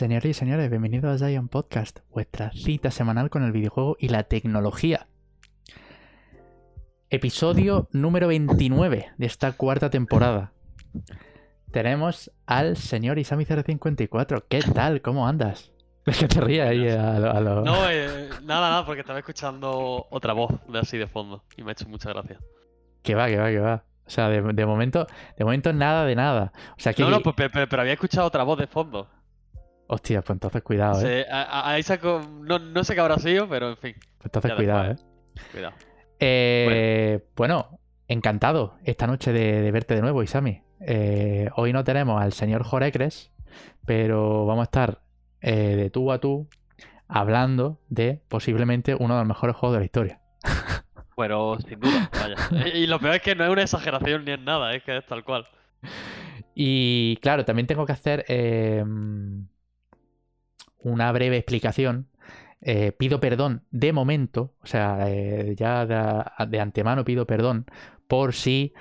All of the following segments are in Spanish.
Señores y señores, bienvenidos a Giant Podcast, vuestra cita semanal con el videojuego y la tecnología. Episodio número 29 de esta cuarta temporada. Tenemos al señor Isami054. ¿Qué tal? ¿Cómo andas? Es que te rías ahí a lo... a lo- No, eh, nada, nada, porque estaba escuchando otra voz de así de fondo y me ha hecho mucha gracia. Que va, que va, que va. O sea, de, de momento, de momento nada de nada. O sea que... No, no, pues, pe- pe- pero, había escuchado otra voz de fondo. Hostia, pues entonces cuidado, ¿eh? A- ahí saco, no, no sé qué habrá sido, pero en fin, Pues entonces ya cuidado, ¿eh? cuidado. Eh, bueno. encantado esta noche de, de verte de nuevo, Isami. Eh, hoy no tenemos al señor Jorecres, pero vamos a estar eh, de tú a tú hablando de posiblemente uno de los mejores juegos de la historia. Pero sin duda, vaya. Y lo peor es que no es una exageración ni es nada, es que es tal cual. Y claro, también tengo que hacer eh, una breve explicación. Eh, pido perdón de momento, o sea, eh, ya de, antemano pido perdón por si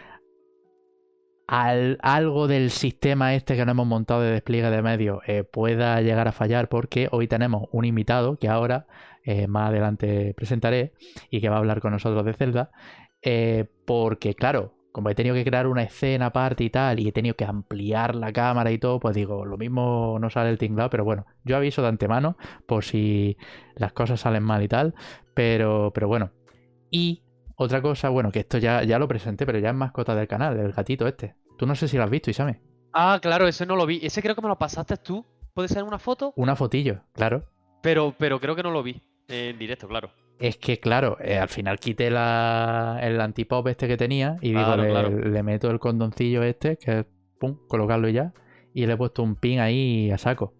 al- algo del sistema este que nos hemos montado de despliegue de medios eh, pueda llegar a fallar porque hoy tenemos un invitado que ahora más adelante presentaré y que va a hablar con nosotros de Zelda porque claro como he tenido que crear una escena aparte y tal y he tenido que ampliar la cámara y todo pues digo lo mismo no sale el tinglado pero bueno yo aviso de antemano por si las cosas salen mal y tal pero pero bueno y otra cosa, bueno, que esto ya, ya lo presenté, pero ya es mascota del canal, el gatito este. Tú no sé si lo has visto, Isame. Ah, claro, ese no lo vi. Ese creo que me lo pasaste tú. ¿Puede ser una foto? Una fotillo, claro. Pero, pero creo que no lo vi en directo, claro. Es que, claro, eh, al final quité la, el antipop este que tenía y digo, Claro, le, claro. le meto el condoncillo este, que es, pum, colocarlo y ya. Y le he puesto un pin ahí a saco.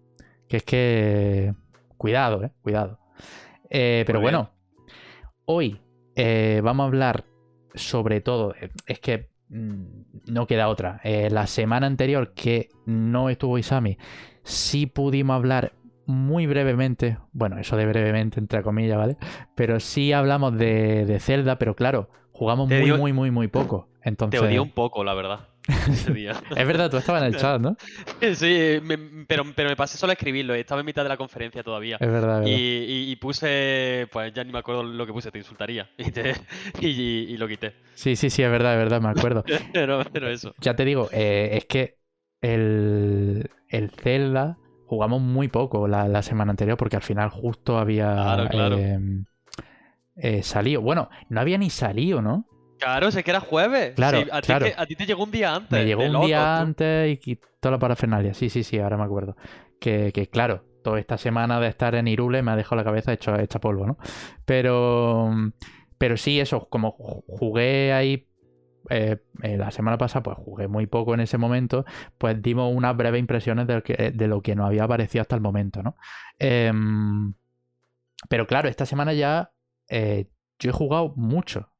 Que es que... Cuidado, eh, cuidado. Eh, pero bien. bueno, hoy eh, vamos a hablar sobre todo, es que mm, no queda otra. La semana anterior que no estuvo Isami, sí pudimos hablar muy brevemente, bueno, eso de brevemente entre comillas, ¿vale? Pero sí hablamos de, de Zelda, pero claro, jugamos muy, dio- muy, muy, muy poco. Entonces, Te odié un poco, la verdad. Ese día. es verdad, tú estabas en el chat, ¿no? Sí, me- pero, pero me pasé solo a escribirlo. Estaba en mitad de la conferencia todavía. Es verdad, es verdad. y- y puse, pues ya ni me acuerdo lo que puse, te insultaría. Y, te- y, y lo quité. Sí, sí, sí, es verdad, es verdad, me acuerdo. Pero, pero eso. Ya te digo, eh, es que el, el Zelda jugamos muy poco la, la semana anterior porque al final justo había Claro, claro. eh, eh, salido. Bueno, no había ni salido, ¿no? Claro, sé que era jueves. Claro, Sí, a, ti claro. te, a ti te llegó un día antes. Me llegó un día tú. antes y quitó la parafernalia. Sí, sí, sí, ahora me acuerdo. Que, que, claro, toda esta semana de estar en Irule me ha dejado la cabeza hecha, hecha polvo, ¿no? Pero, pero sí, eso, como ju- jugué ahí eh, eh, la semana pasada, pues jugué muy poco en ese momento, pues dimos unas breves impresiones de lo que, de nos había parecido hasta el momento, ¿no? Em, pero claro, esta semana ya eh, yo he jugado mucho,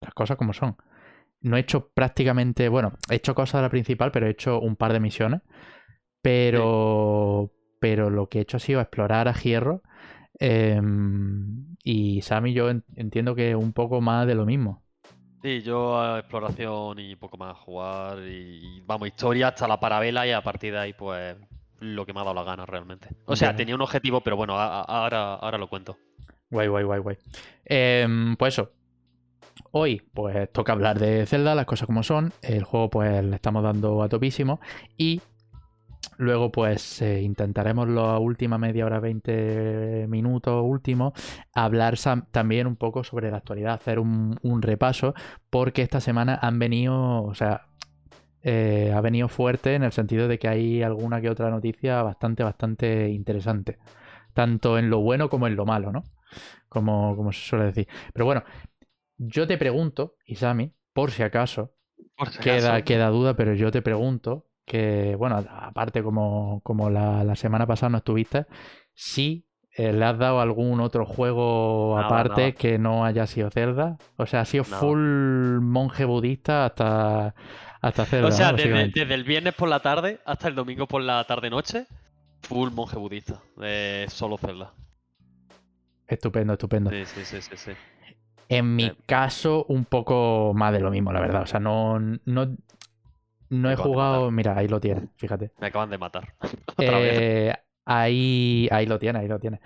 las cosas como son. No he hecho prácticamente, bueno, he hecho cosas de la principal, pero he hecho un par de misiones. Pero, pero lo que he hecho ha sido explorar a Hierro. em, y Sammy yo en- entiendo que un poco más de lo mismo. Sí, yo a exploración y poco más jugar. Y, vamos, historia hasta la parabela y a partir de ahí, pues lo que me ha dado la gana realmente. O sea, tenía un objetivo, pero bueno, a- a- ahora, ahora lo cuento. Guay, guay, guay, guay. Em, pues eso. Hoy, pues toca hablar de Zelda, las cosas como son. El juego, pues le estamos dando a topísimo. Y luego, pues eh, intentaremos la última media hora, 20 minutos últimos, hablar también un poco sobre la actualidad, hacer un, un repaso, porque esta semana han venido, o sea, eh, ha venido fuerte en el sentido de que hay alguna que otra noticia bastante, bastante interesante. Tanto en lo bueno como en lo malo, ¿no? Como, como se suele decir. Pero bueno, yo te pregunto, Isami, por si acaso, Por si queda, acaso. queda duda, pero yo te pregunto que, bueno, aparte como, como la, la semana pasada no estuviste, si eh, le has dado algún otro juego Nada, aparte nada. que no haya sido Zelda. O sea, ha sido Nada. full monje budista hasta, hasta Zelda. O sea, ¿no? desde, desde el viernes por la tarde hasta el domingo por la tarde-noche, full monje budista. eh, solo Zelda. Estupendo, estupendo. Sí, sí, sí, sí. sí. En mi Eh. caso, un poco más de lo mismo, la verdad. O sea, no, no, no he jugado. Mira, ahí lo tienes, fíjate. Me acaban de matar. Eh, Ahí, ahí lo tiene, ahí lo tiene.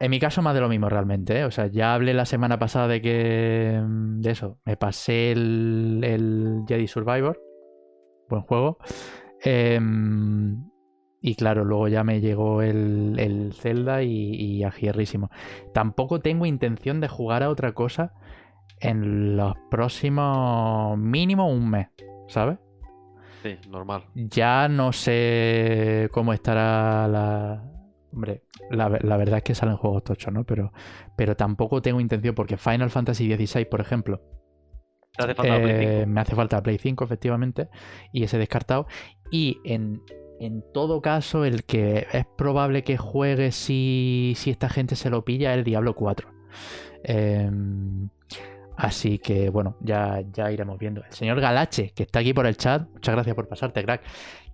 En mi caso, más de lo mismo realmente. ¿eh? O sea, ya hablé la semana pasada de que. mm, De eso. Me pasé el, el Jedi Survivor. Buen juego. Em, y claro, luego ya me llegó el, el Zelda y, y agierrísimo. Tampoco tengo intención de jugar a otra cosa en los próximos. mínimo un mes, ¿sabes? Sí, normal. Ya no sé cómo estará la. Hombre, la, la verdad es que salen juegos tochos, ¿no? Pero, pero tampoco tengo intención, porque Final Fantasy XVI, por ejemplo, Te hace falta la Play eh, 5. me hace falta Play 5, efectivamente, y ese descartado. Y en, en todo caso, el que es probable que juegue si, si esta gente se lo pilla es el Diablo 4. Em, así que bueno, ya, ya iremos viendo. El señor Galache, que está aquí por el chat, muchas gracias por pasarte, crack.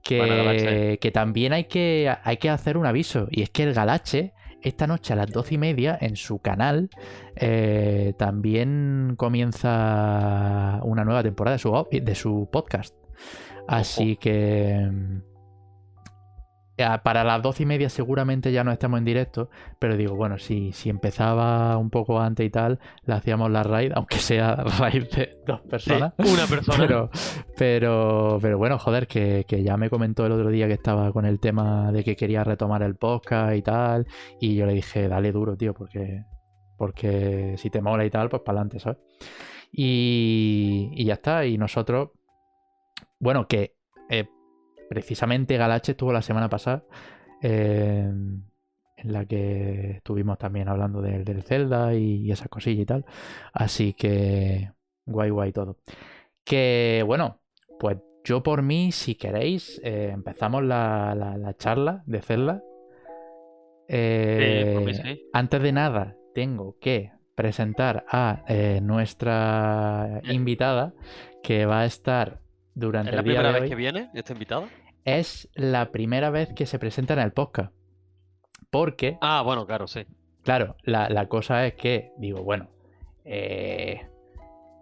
Que, Galache. que también hay que, hay que hacer un aviso, y es que el Galache. Esta noche a las doce y media en su canal eh, también comienza una nueva temporada de su, de su podcast. Así que para las doce y media seguramente ya no estemos en directo, pero digo, bueno, si, si empezaba un poco antes y tal, le hacíamos la raid, aunque sea raid de dos Sí, personas. una persona. Pero, pero, pero bueno, joder, que, que ya me comentó el otro día que estaba con el tema de que quería retomar el podcast y tal. Y yo le dije, dale duro, tío, porque, porque si te mola y tal, pues para adelante, ¿sabes? Y, y ya está. Y nosotros, bueno, que precisamente Galache estuvo la semana pasada. eh, en la que estuvimos también hablando del, del Zelda y, y esas cosillas y tal. Así que guay, guay todo. Que bueno, pues yo por mí, si queréis, eh, empezamos la, la- la charla de Zelda. Eh, sí. Antes de nada, tengo que presentar a eh, nuestra invitada que va a estar durante ¿Es la el día primera de vez hoy. que viene esta invitada? Es la primera vez que se presenta en el podcast. Porque Ah, bueno, claro, sí. Claro, la, la cosa es que, digo, bueno, eh,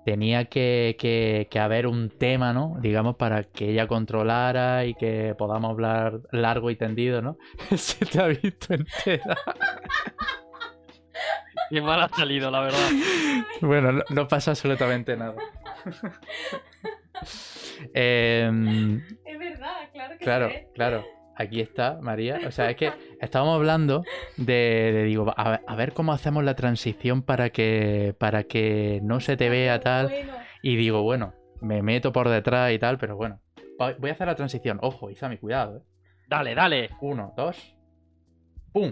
tenía que, que- que haber un tema, ¿no? Digamos, para que ella controlara y que podamos hablar largo y tendido, ¿no? Se te ha visto entera. Qué mal ha salido, la verdad. Bueno, no, no pasa absolutamente nada. Em, Es verdad, claro que Claro, claro. Aquí está, María. O sea, es que estábamos hablando de, de, digo, a, ver- a ver cómo hacemos la transición para que, para que no se te vea tal. Bueno, Y digo, bueno, me meto por detrás y tal, pero bueno. Voy a hacer la transición. Ojo, Isami, cuidado, ¿eh? Dale, dale. Uno, dos. ¡Pum!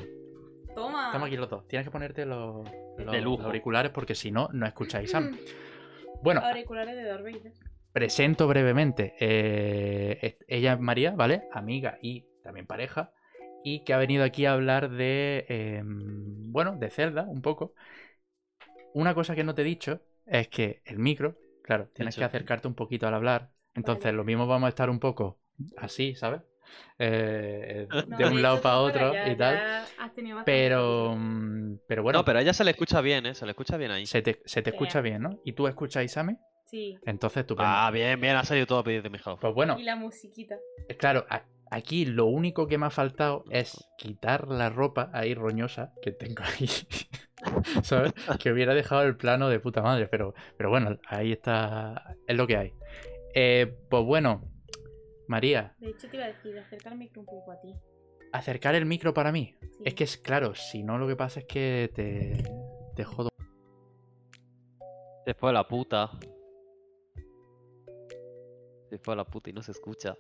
toma. Estamos aquí los dos. Tienes que ponerte los, los- De lujo. los auriculares porque si no, no escucháis. Isam. Bueno, Auriculares de Darth. Presento brevemente. eh, ella es María, ¿vale? Amiga y también pareja. Y que ha venido aquí a hablar de. eh, bueno, de Zelda, un poco. Una cosa que no te he dicho es que el micro, claro, tienes que acercarte un poquito al hablar. Entonces, Vale. lo mismo vamos a estar un poco así, ¿sabes? Eh, No, de un lado para otro ya- y tal. Pero, mm, pero bueno, no, pero a ella se le escucha bien, ¿eh? Se le escucha bien ahí. se te, se te escucha bien, ¿no? ¿Y tú escuchas Isame? Sí. Entonces, estupendo. Ah, bien, bien, ha salido todo a pedir de mi house. Pues bueno, Y la musiquita. Eh, Claro, aquí lo único que me ha faltado es quitar la ropa ahí roñosa que tengo ahí. ¿Sabes? Que hubiera dejado el plano de puta madre, pero, pero bueno, ahí está. Es lo que hay. Eh, pues bueno, María, De hecho, te iba a decir, acercar el micro un poco a ti. acercar el micro para mí. Sí. Es que es claro, si no, lo que pasa es que te, te jodo. Después la puta. Después la puta y no se escucha.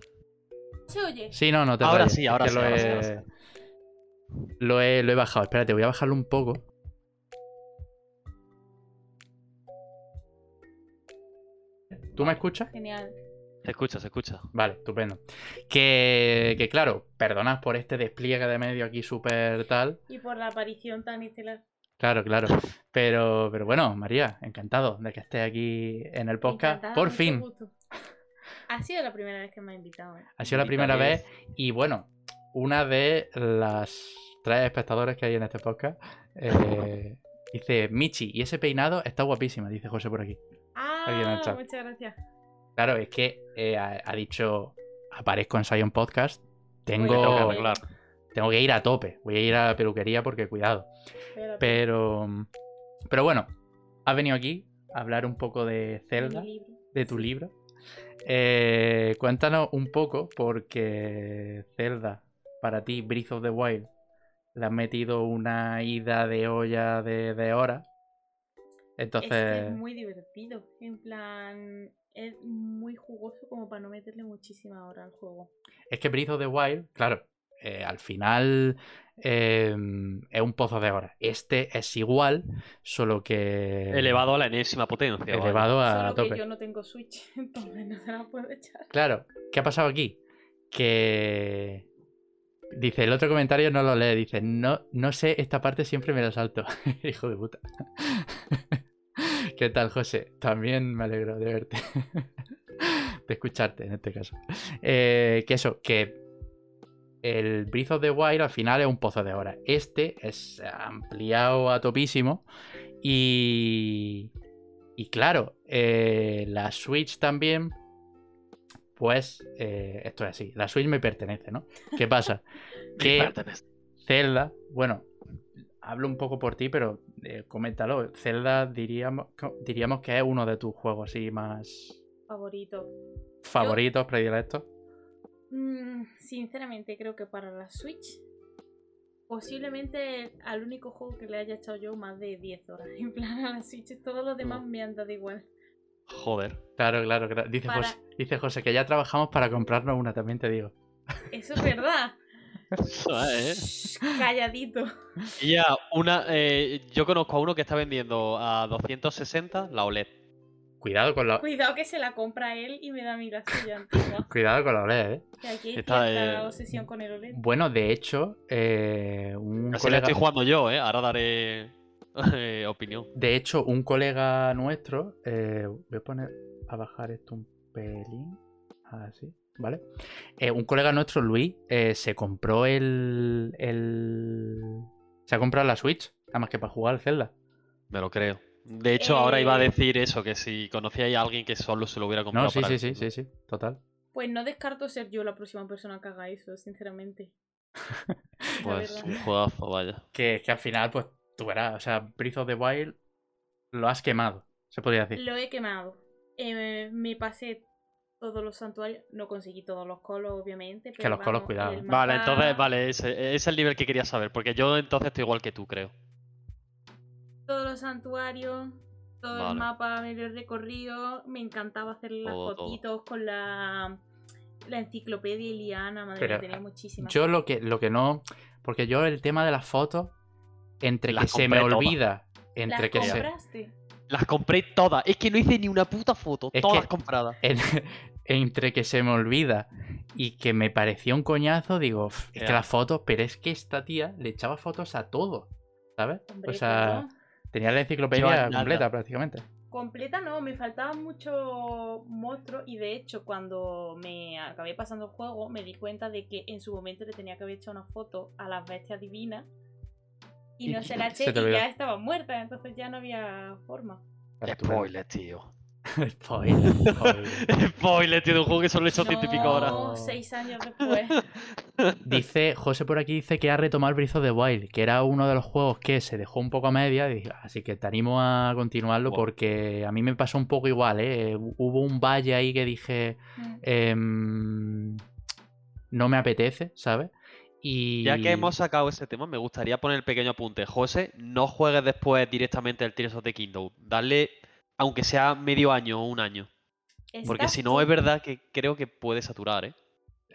¿Se oye? Sí, no, no te Ahora rayes, sí, ahora sí, lo, ahora he, sí, ahora sí. Lo, he, lo he bajado. Espérate, voy a bajarlo un poco. ¿Tú me escuchas? Genial. Se escucha, se escucha. Vale, estupendo. Que, que claro, perdonad por este despliegue de medio aquí súper tal. Y por la aparición tan estelar. Claro, claro. Pero, pero bueno, María, encantado de que estés aquí en el podcast. Encantada, por fin. gusto. Ha sido la primera vez que me ha invitado. ¿eh? Ha sido la primera vez y bueno, una de las tres espectadores que hay en este podcast. eh, dice, Michi, y ese peinado está guapísima, dice José por aquí. Ah, muchas gracias. Claro, es que eh, ha, ha dicho, aparezco en Sion Podcast. Tengo que Tengo, que ir a tope. Voy a ir a la peluquería porque cuidado. Pero, pero bueno, has venido aquí a hablar un poco de Zelda, de tu libro. Eh, cuéntanos un poco porque Zelda, para ti, Breath of the Wild, le has metido una ida de olla de, de. Es, que Entonces, es muy divertido. En plan, es muy jugoso como para no meterle muchísima hora al juego. es que Breath of the Wild, claro, eh, al final eh, es un pozo de horas. Este es igual, solo que Elevado a la enésima potencia. elevado a Solo tope. que yo no tengo Switch, entonces no se la puedo echar. Claro, ¿qué ha pasado aquí? Que. Dice, el otro comentario no lo lee, dice, no, no sé, esta parte siempre me la salto. Hijo de puta. ¿Qué tal, José? También me alegro de verte. de escucharte en este caso. Eh, que eso, que el Breath of the Wild al final es un pozo de horas. Este es ampliado a topísimo. Y. Y claro, eh, la Switch también. Pues eh, esto es así. La Switch me pertenece, ¿no? ¿Qué pasa? Que. Zelda, bueno, hablo un poco por ti, pero eh, coméntalo. Zelda diríamos, diríamos que es uno de tus juegos así más Favorito. favoritos, predilectos. Mm, sinceramente, creo que para la Switch, posiblemente al único juego que le haya echado yo más de 10 horas. En plan, a la Switch, todos los demás me han dado igual. Joder. Claro, claro, claro. Dice, Para- José, dice José que ya trabajamos para comprarnos una, también te digo. Eso es verdad. ¿eh? Calladito. Ya, una, eh, yo conozco a uno que está vendiendo a 260 la OLED. Cuidado con la, Cuidado que se la compra él y me da a mí la suya antigua. cuidado con la OLED, ¿eh? Que aquí Está, cierta eh, obsesión con el OLED. Bueno, de hecho, eh, un Así la colega... estoy jugando yo, ¿eh? Ahora daré eh, opinión. De hecho, un colega nuestro, eh, voy a poner a bajar esto un pelín, así, ¿vale? Eh, un colega nuestro, Luis, eh, se compró el, el, se ha comprado la Switch, nada más que para jugar al Zelda. Me lo creo. De hecho, ahora iba a Eh. decir eso, que si conocíais a alguien que solo se lo hubiera comprado No, sí, para sí, sí, sí, sí, total. Pues no descarto ser yo la próxima persona que haga eso, sinceramente. Pues un juegazo, vaya. Que, que al final, pues, tú verás, o sea, Breath of the Wild lo has quemado, se podría decir. Lo he quemado. Eh, me pasé todos los santuarios. No conseguí todos los colos, obviamente. Pero los colos, cuidado. el Vale, entonces, vale, ese es el nivel que quería saber, porque yo entonces estoy igual que tú, creo. Todos los santuarios, todo Vale. el mapa me lo he recorrido. Me encantaba hacer las Todo, todo. fotitos con la, la enciclopedia Iliana. Madre Pero, mía, tenía muchísimas. Yo lo que, lo que no, porque yo el tema de las fotos, entre Las que se me todas. olvida, entre ¿Las que se... compraste? Las compré todas. Es que no hice ni una puta foto. Es todas que- compradas. en- entre que se me olvida y que me pareció un coñazo, digo, "Uf, es que las fotos, pero es que esta tía le echaba fotos a todo, ¿sabes? Hombre, o sea. Tenía la enciclopedia completa prácticamente. Completa no, me faltaban muchos monstruos y de hecho cuando me acabé pasando el juego me di cuenta de que en su momento le tenía que haber hecho una foto a las bestias divinas y no se la eché y ya estaban muertas, entonces ya no había forma. Spoiler, tío. Spoiler, spoiler. Spoiler, tío, de un juego que solo he hecho ciento y pico horas. No, seis años después. Dice, José por aquí dice que ha retomado el Breath of the Wild, que era uno de los juegos que se dejó un poco a media, así que te animo a continuarlo porque a mí me pasó un poco igual, ¿eh? Hubo un valle ahí que dije, Mm. em, no me apetece, ¿sabes? Y... Ya que hemos sacado ese tema, me gustaría poner el pequeño apunte. José, no juegues después directamente el Tears of the Kingdom. Dale, aunque sea medio año o un año. Porque si no, es verdad que creo que puede saturar, ¿eh?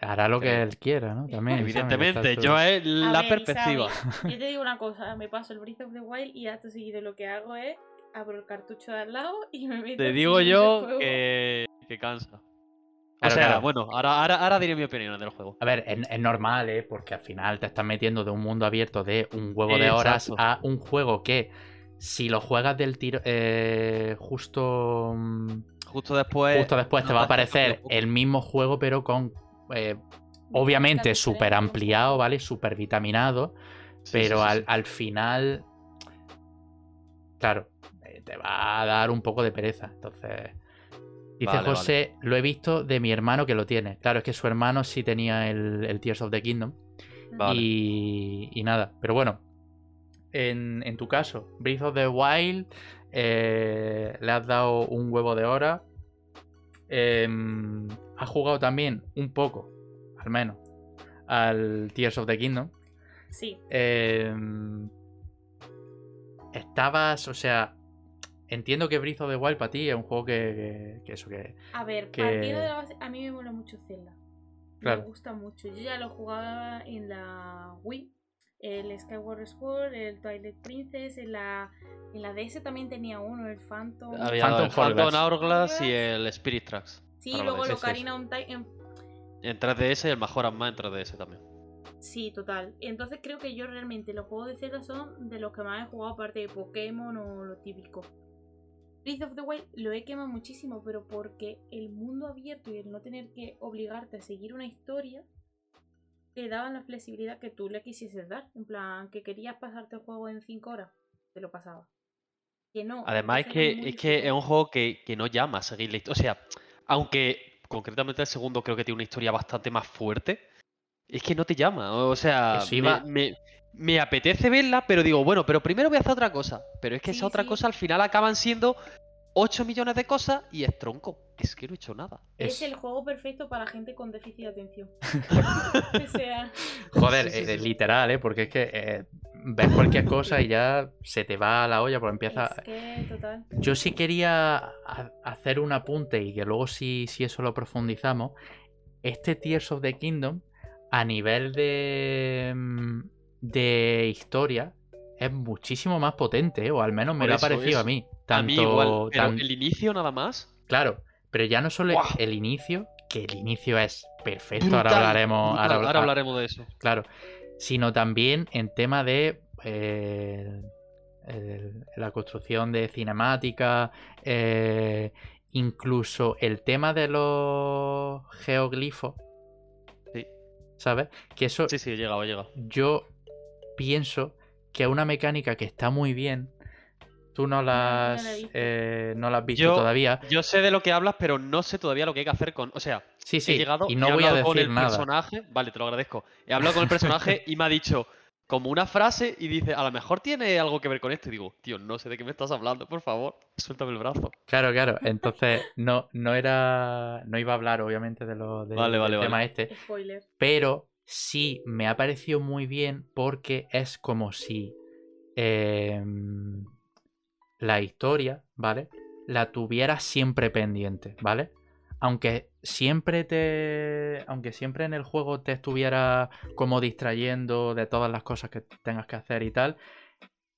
Hará lo que él quiera, ¿no? También. Evidentemente, yo es la ver, perspectiva. Isabel, yo te digo una cosa, me paso el Breath of the Wild y acto seguido lo que hago es abro el cartucho de al lado y me meto Te digo yo que, que cansa. O sea, claro. bueno, ahora, ahora, ahora diré mi opinión del juego. A ver, es, es normal, ¿eh? Porque al final te estás metiendo de un mundo abierto de un huevo de horas a un juego que si lo juegas del tiro eh, justo mm, Justo después. justo después te va a aparecer el mismo juego pero con eh, obviamente súper ampliado, ¿vale? Súper vitaminado, Sí, pero sí, sí, al, al final claro, eh, te va a dar un poco de pereza. Entonces Dice Vale, José, lo he visto de mi hermano que lo tiene. Claro, es que su hermano sí tenía el, el Tears of the Kingdom. Vale. Y, y nada, pero bueno, en, en tu caso, Breath of the Wild, eh, le has dado un huevo de hora. Em, has jugado también un poco, al menos, al Tears of the Kingdom. Sí, Em, estabas, o sea, entiendo que Breath of the Wild para ti es un juego que, que- que eso que... a ver, Que- partiendo de la base, a mí me mola mucho Zelda. Claro. Me gusta mucho. Yo ya lo jugaba en la Wii, el Skyward Sword, el Twilight Princess, en la, en la DS también tenía uno, el Phantom. Había Phantom el Phantom Hourglass. Y el Spirit Tracks. Sí, luego DS. Ocarina of Time. En 3DS y el Majora's Mask en 3DS también. Sí, total. Entonces creo que yo realmente los juegos de Zelda son de los que más he jugado aparte de Pokémon o lo típico. Breath of the Wild lo he quemado muchísimo, pero porque el mundo abierto y el no tener que obligarte a seguir una historia te daban la flexibilidad que tú le quisieses dar. En plan, que querías pasarte el juego en 5 horas, te lo pasaba. Que no. Además es que, es que es un juego que, que no llama a seguir la historia. O sea, aunque concretamente el segundo creo que tiene una historia bastante más fuerte, es que no te llama. O sea, Eso me, me- me apetece verla, pero digo, bueno, pero primero voy a hacer otra cosa. Pero es que Sí, esa otra sí. cosa al final acaban siendo 8 millones de cosas y es tronco. Es que no he hecho nada. Es es- el juego perfecto para gente con déficit de atención. o sea, Joder, Sí, sí, eh, sí. literal, ¿eh? Porque es que eh, ves cualquier cosa y ya se te va a la olla, porque empieza... es que total. Yo sí quería ha- hacer un apunte y que luego si, si eso lo profundizamos. Este Tears of the Kingdom, a nivel de, mm, de historia, es muchísimo más potente, ¿eh? o al menos me Por lo ha parecido a mí. a Tanto, mí igual, pero tan- el inicio nada más. Claro, pero ya no solo el inicio, que el inicio es perfecto, ahora hablaremos. brutal, ahora ahora hablaremos de eso. Claro, sino también en tema de eh, el- la construcción de cinemática, eh, incluso el tema de los geoglifos, Sí. ¿sabes? Que eso Sí, sí, he llegado. yo pienso que es una mecánica que está muy bien. Tú no la no has, la he visto. eh, no la has visto Yo- todavía. Yo sé de lo que hablas, pero no sé todavía lo que hay que hacer con. O sea, Sí, he llegado y he no voy a hablado con decir el nada. personaje. Vale, te lo agradezco. He hablado con el personaje y me ha dicho como una frase y dice, a lo mejor tiene algo que ver con esto. Y digo, tío, no sé de qué me estás hablando, por favor, suéltame el brazo. Claro, claro. Entonces, no, no era. No iba a hablar, obviamente, de lo de- Vale, vale, del tema este. Spoiler. Pero sí me ha parecido muy bien porque es como si em, la historia, ¿vale? La tuvieras siempre pendiente, ¿vale? Aunque siempre te. Aunque siempre en el juego te estuviera como distrayendo de todas las cosas que tengas que hacer y tal.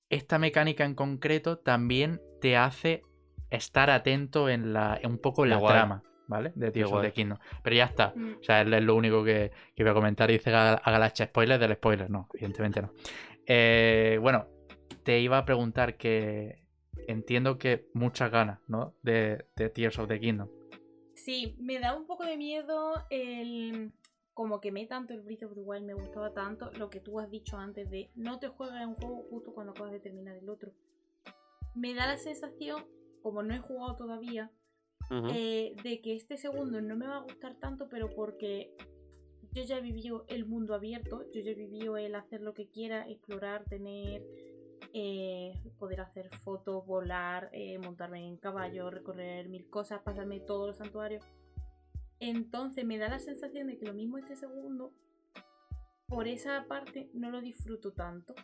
Esta mecánica en concreto también te hace estar atento en la. un poco en la trama, ¿vale? De Tears of the Kingdom. Pero ya está. Mm. O sea, es lo único que, que voy a comentar. Dice hacha spoiler del spoiler. No, evidentemente no. Eh, bueno, te iba a preguntar que entiendo que muchas ganas, ¿no? De, de Tears of the Kingdom. Sí, me da un poco de miedo el. Como que me tanto el Breath of the Wild, me gustaba tanto lo que tú has dicho antes de no te juegas un juego justo cuando acabas de terminar el otro. Me da la sensación, como no he jugado todavía, Eh, de que este segundo no me va a gustar tanto, pero porque yo ya he vivido el mundo abierto, yo ya he vivido el hacer lo que quiera, explorar, tener, eh, poder hacer fotos, volar, eh, montarme en caballo, recorrer mil cosas, pasarme todos los santuarios. Entonces me da la sensación de que lo mismo este segundo, por esa parte no lo disfruto tanto.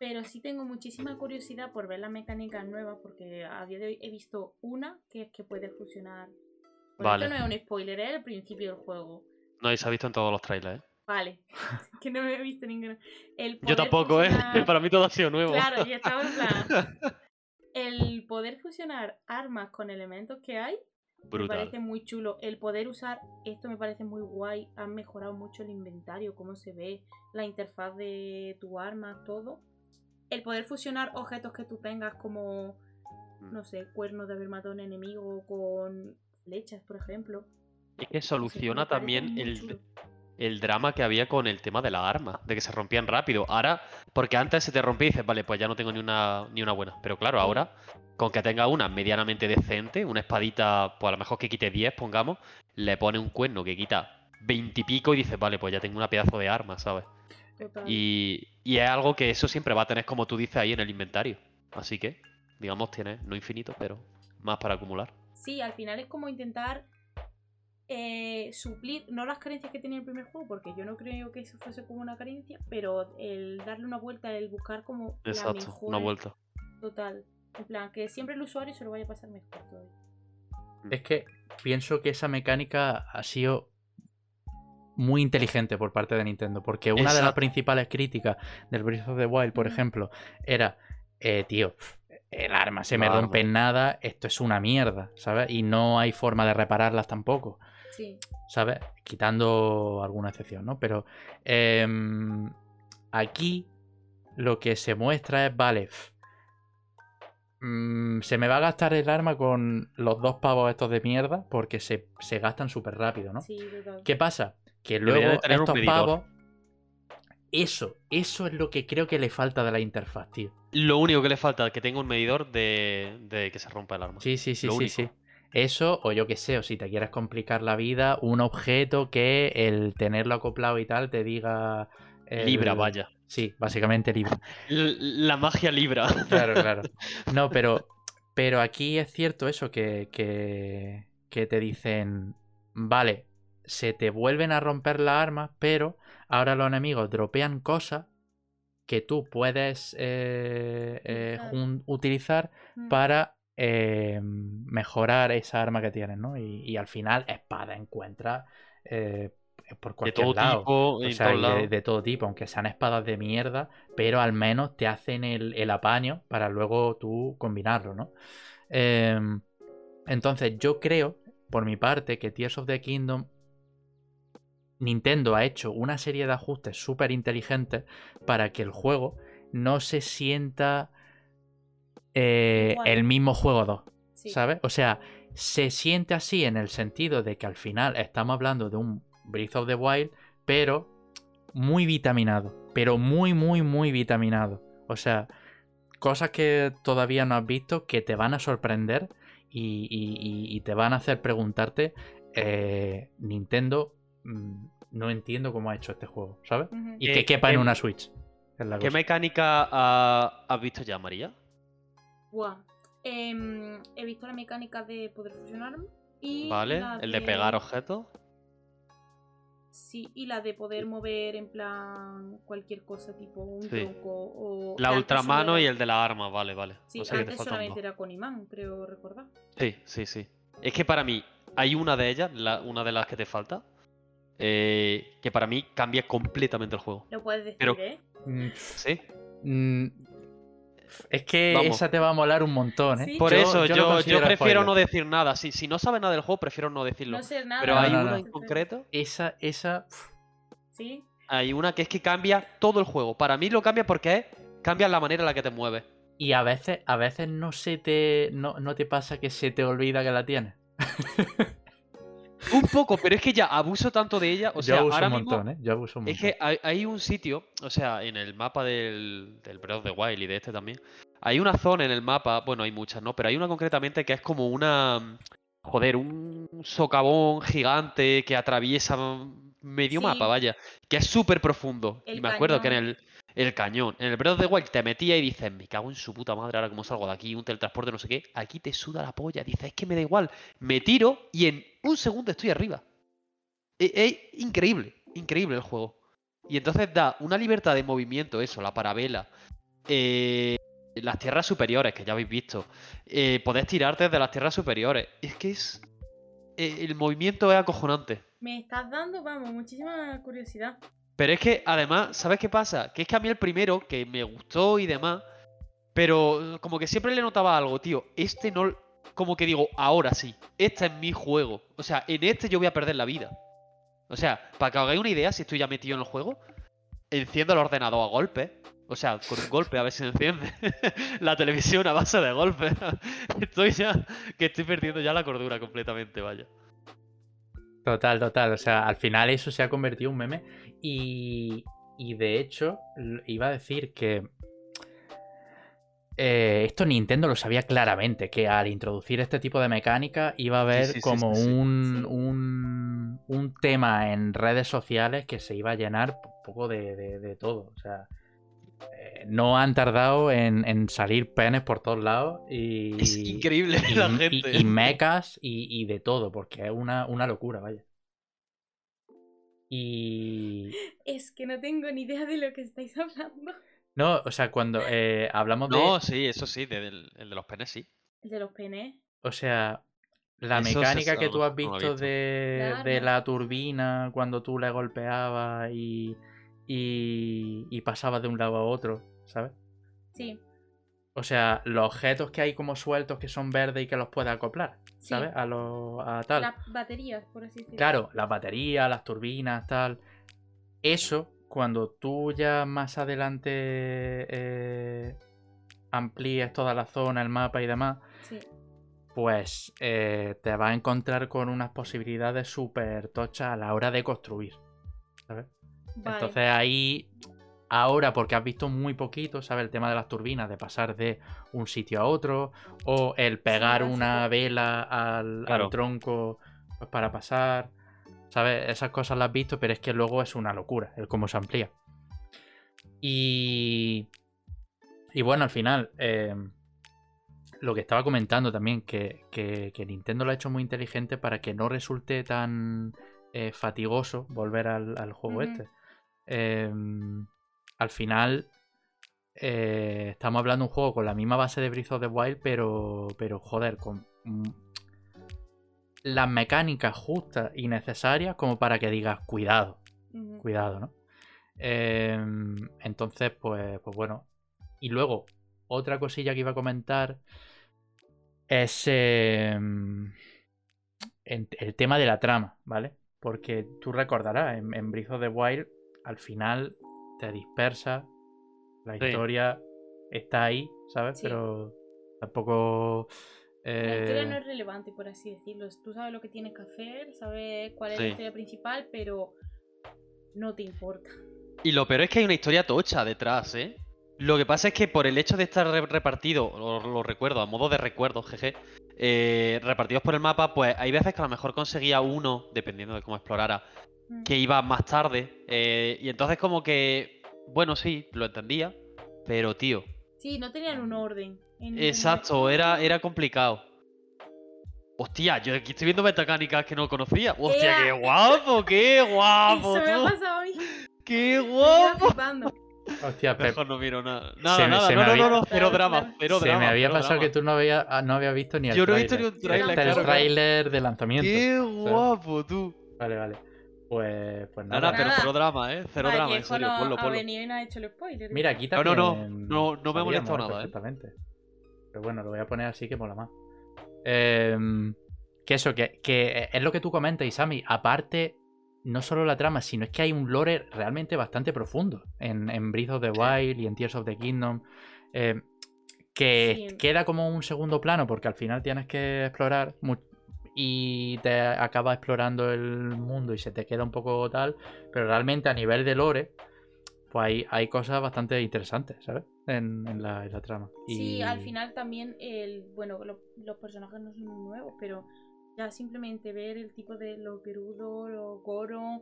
Pero sí tengo muchísima curiosidad por ver las mecánicas nuevas, porque a día de hoy he visto una que es que puede fusionar. Vale. esto no es un spoiler, es el principio del juego. No, y se ha visto en todos los trailers, ¿eh? Vale, que no me he visto ninguno. El Yo tampoco, ¿eh? fusionar- Para mí todo ha sido nuevo. Claro, yo estaba en plan. El poder fusionar armas con elementos que hay me parece muy chulo. El poder usar esto me parece muy guay. Han mejorado mucho el inventario, cómo se ve, la interfaz de tu arma, todo. El poder fusionar objetos que tú tengas como, Mm. no sé, cuernos de haber matado a un enemigo con flechas, por ejemplo. Es que soluciona también el, el drama que había con el tema de las armas, de que se rompían rápido. Ahora, porque antes se te rompía y dices, vale, pues ya no tengo ni una, ni una buena. Pero claro, ahora, con que tenga una medianamente decente, una espadita, pues a lo mejor que quite 10, pongamos, le pone un cuerno que quita veintipico y, dices, vale, pues ya tengo una pedazo de arma, ¿sabes? Total. Y, y es algo que eso siempre va a tener, como tú dices, ahí en el inventario. Así que, digamos, tienes, no infinito, pero más para acumular. Sí, al final es como intentar eh, suplir, no las carencias que tenía el primer juego, porque yo no creo que eso fuese como una carencia, pero el darle una vuelta, el buscar como la Exacto, mejor una vuelta. total. En plan, que siempre el usuario se lo vaya a pasar mejor todavía. Es que pienso que esa mecánica ha sido muy inteligente por parte de Nintendo. Porque una de las principales críticas del Breath of the Wild, por Ujú. ejemplo, era, eh, tío, el arma se me La rompe en nada, esto es una mierda, ¿sabes? Y no hay forma de repararlas tampoco. Sí, ¿sabes? Quitando alguna excepción, ¿no? Pero em, aquí lo que se muestra es, vale, mm, se me va a gastar el arma con los dos pavos estos de mierda porque se, se gastan súper rápido, ¿no? sí, total. ¿Qué pasa? Que luego tener un estos medidor. pavos... Eso, eso es lo que creo que le falta de la interfaz, tío. Lo único que le falta es que tenga un medidor de, de que se rompa el arma. Sí, sí, sí, Lo sí, único. sí. Eso, o yo qué sé, o si te quieres complicar la vida, un objeto que el tenerlo acoplado y tal te diga. el- Libra, vaya. Sí, básicamente Libra. La magia libra. Claro, claro. No, pero, pero aquí es cierto eso, que, que, que te dicen, vale, se te vuelven a romper las armas, pero ahora los enemigos dropean cosas que tú puedes eh, eh, Utilizar. Mm. para eh, mejorar esa arma que tienes, ¿no? Y, y al final, espada encuentras eh, por De cualquier todo lado. tipo, O sea, de, de todo tipo, aunque sean espadas de mierda, pero al menos te hacen el, el apaño para luego tú combinarlo, ¿no? Em, entonces, yo creo, por mi parte, que Tears of the Kingdom. Nintendo ha hecho una serie de ajustes súper inteligentes para que el juego no se sienta eh, el mismo juego 2. Sí. ¿Sabes? O sea, se siente así en el sentido de que al final estamos hablando de un Breath of the Wild, pero muy vitaminado. Pero muy, muy, muy vitaminado. O sea, cosas que todavía no has visto que te van a sorprender y, y- y- y te van a hacer preguntarte, eh, Nintendo, mm, no entiendo cómo ha hecho este juego, ¿sabes? Y Eh, que quepa en ¿qué- una Switch. es la ¿Qué cosa. mecánica ha- has visto ya, María? Buah. Em, he visto la mecánica de poder fusionarme. Y ¿Vale? la El de pegar objetos. Sí, y la de poder mover en plan cualquier cosa, tipo un Sí. tronco o. La ultramano solo y era- el de la arma, vale, vale. Sí, O sea antes solamente era con imán, creo recordar. Sí, sí, sí. Es que para mí, hay una de ellas, la- una de las que te falta, eh, que para mí cambia completamente el juego. Lo puedes decir, Pero- ¿eh? Mm, ¿Sí? mm, es que Vamos. esa te va a molar un montón, ¿eh? Sí. Por Yo- eso, yo prefiero spoiler. no decir nada. Si, si no sabes nada del juego, prefiero no decirlo. No sé nada. Pero No, hay no, una no. en concreto, Esa, esa. Sí, hay una que es que cambia todo el juego. Para mí lo cambia porque cambia la manera en la que te mueves. Y a veces, a veces no se te. No, no te pasa que se te olvida que la tienes. Un poco, pero es que ya abuso tanto de ella. O sea, Yo abuso ahora un mismo montón, ¿eh? Yo abuso un Es montón. que hay, hay un sitio, o sea, en el mapa del, del Breath of the Wild y de este también, hay una zona en el mapa, bueno, hay muchas, ¿no? Pero hay una concretamente que es como una, joder, un socavón gigante que atraviesa medio Sí. mapa, vaya, que es súper profundo. El y me acuerdo que en el, el cañón, en el Breath of the te metías y dices, me cago en su puta madre, ahora cómo salgo de aquí, un teletransporte, no sé qué, aquí te suda la polla, dices, es que me da igual, me tiro y en un segundo estoy arriba. Es, es increíble, increíble el juego. Y entonces da una libertad de movimiento, eso, la parabela, eh, las tierras superiores, que ya habéis visto, eh, podés tirarte desde las tierras superiores. Es que es... eh, el movimiento es acojonante. me estás dando, vamos, muchísima curiosidad. Pero es que además, ¿sabes qué pasa? Que es que a mí el primero, que me gustó y demás, pero como que siempre le notaba algo, tío. Este no... Como que digo, ahora sí, este es mi juego. O sea, en este yo voy a perder la vida. O sea, para que os hagáis una idea, si estoy ya metido en el juego, enciendo el ordenador a golpes. O sea, con un golpe a ver si enciende. la televisión a base de golpes. estoy ya... Que estoy perdiendo ya la cordura completamente, vaya. Total, total. O sea, al final eso se ha convertido en un meme. Y, y de hecho, iba a decir que. eh, esto Nintendo lo sabía claramente, que al introducir este tipo de mecánica iba a haber sí, sí, como sí, sí. un, Sí. un, un tema en redes sociales que se iba a llenar un poco de, de- de todo. O sea, eh, no han tardado en, en salir penes por todos lados y, Es increíble y, la y- gente. y mecas y, y de todo, porque es una, una locura, vaya. Y. Es que no tengo ni idea de lo que estáis hablando. No, o sea, cuando eh, hablamos de. No, sí, eso sí, de- del- el de los penes sí. El de los penes. O sea, la Eso mecánica que tú has visto visto. de, de la turbina cuando tú le golpeabas y, y, y pasabas de un lado a otro, ¿sabes? Sí. O sea, los objetos que hay como sueltos que son verdes y que los puedes acoplar, sí. ¿sabes? A, lo, a tal. Las baterías, por así decirlo. Claro, las baterías, las turbinas, tal. Eso, cuando tú ya más adelante eh, amplíes toda la zona, el mapa y demás, Sí. pues eh, te vas a encontrar con unas posibilidades súper tochas a la hora de construir. ¿sabes? Vale. Entonces ahí, ahora porque has visto muy poquito, ¿sabes? El tema de las turbinas, de pasar de un sitio a otro, o el pegar una vela al, tronco pues, para pasar, ¿sabes? Esas cosas las has visto, pero es que luego es una locura el cómo se amplía. Y, y bueno, al final, eh, lo que estaba comentando también, que, que- que Nintendo lo ha hecho muy inteligente para que no resulte tan eh, fatigoso volver al, al juego este. Em, al final, eh, estamos hablando de un juego con la misma base de Breath of the Wild, pero, pero joder, con mm, las mecánicas justas y necesarias como para que digas, cuidado, cuidado, ¿no? Em, entonces, pues, pues bueno. Y luego, otra cosilla que iba a comentar es em, el tema de la trama, ¿vale? Porque tú recordarás, en, en Breath of the Wild, al final te dispersa, la Sí. historia está ahí, ¿sabes? Sí. Pero tampoco... La historia eh, no es relevante, por así decirlo. Tú sabes lo que tienes que hacer, sabes cuál es Sí. la historia principal, pero no te importa. Y lo peor es que hay una historia tocha detrás, ¿eh? Lo que pasa es que por el hecho de estar re- repartido, lo, lo recuerdo, a modo de recuerdo, jeje, eh, repartidos por el mapa, pues hay veces que a lo mejor conseguía uno, dependiendo de cómo explorara. Que iba más tarde. eh, y entonces como que, bueno, sí, lo entendía, pero tío, Sí, no tenían un orden. en exacto, era, era complicado. Hostia, yo aquí estoy viendo mecánicas que no conocía. Hostia, qué guapo, qué guapo, Eso me ha tú. pasado a mí. Qué guapo. Hostia, Pep, Mejor no miro nada. Nada, Se nada. se no, no, había- no, no, cero drama. Cero se drama. me había pasado drama. que tú no, había, ah, no habías visto ni el Yo no he visto ni un tráiler, es claro, el claro. tráiler de lanzamiento. Qué guapo, tú. Vale, vale. Pues, pues Nada, nada. pero cero drama, eh. Cero drama, en serio. no Ponlo, ha ponlo. venido y no ha hecho el spoiler. Mira, aquí No, también. no, no, no, no me ha molestado nada, ¿eh? Perfectamente. Pero bueno, lo voy a poner así que mola más. Em, que eso, que, que es lo que tú comentas, Isami. Aparte, no solo la trama, sino es que hay un lore realmente bastante profundo en, en Breath of the Wild y en Tears of the Kingdom. em, que Sí. queda como un segundo plano porque al final tienes que explorar y te acabas explorando el mundo y se te queda un poco tal, pero realmente a nivel de lore, pues hay, hay cosas bastante interesantes, ¿sabes? En, en la, en la trama. Sí, Y- al final también el bueno lo- los personajes no son muy nuevos, pero ya simplemente ver el tipo de los Gerudo, los Goron,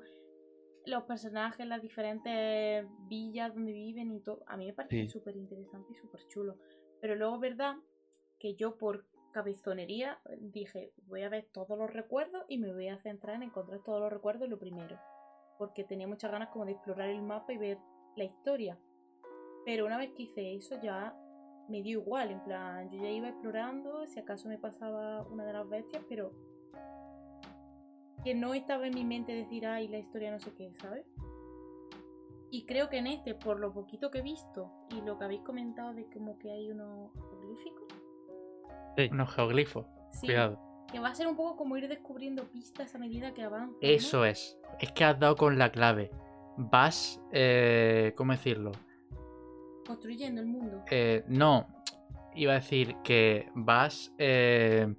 los personajes, las diferentes villas donde viven y todo, a mí me parece Sí. súper interesante y súper chulo. Pero luego es verdad que yo por cabezonería dije, voy a ver todos los recuerdos y me voy a centrar en encontrar todos los recuerdos lo primero. Porque tenía muchas ganas como de explorar el mapa y ver la historia. Pero una vez que hice eso ya me dio igual, en plan, yo ya iba explorando, si acaso me pasaba una de las bestias, pero que no estaba en mi mente decir, ay, la historia no sé qué, ¿sabes? Y creo que en este, por lo poquito que he visto y lo que habéis comentado de como que hay unos jeroglíficos, Unos geoglifos, sí, cuidado. que va a ser un poco como ir descubriendo pistas a medida que avanza. ¿no? Eso es. Es que has dado con la clave. Vas, eh, ¿cómo decirlo? Construyendo el mundo. Eh, no, iba a decir que vas eh,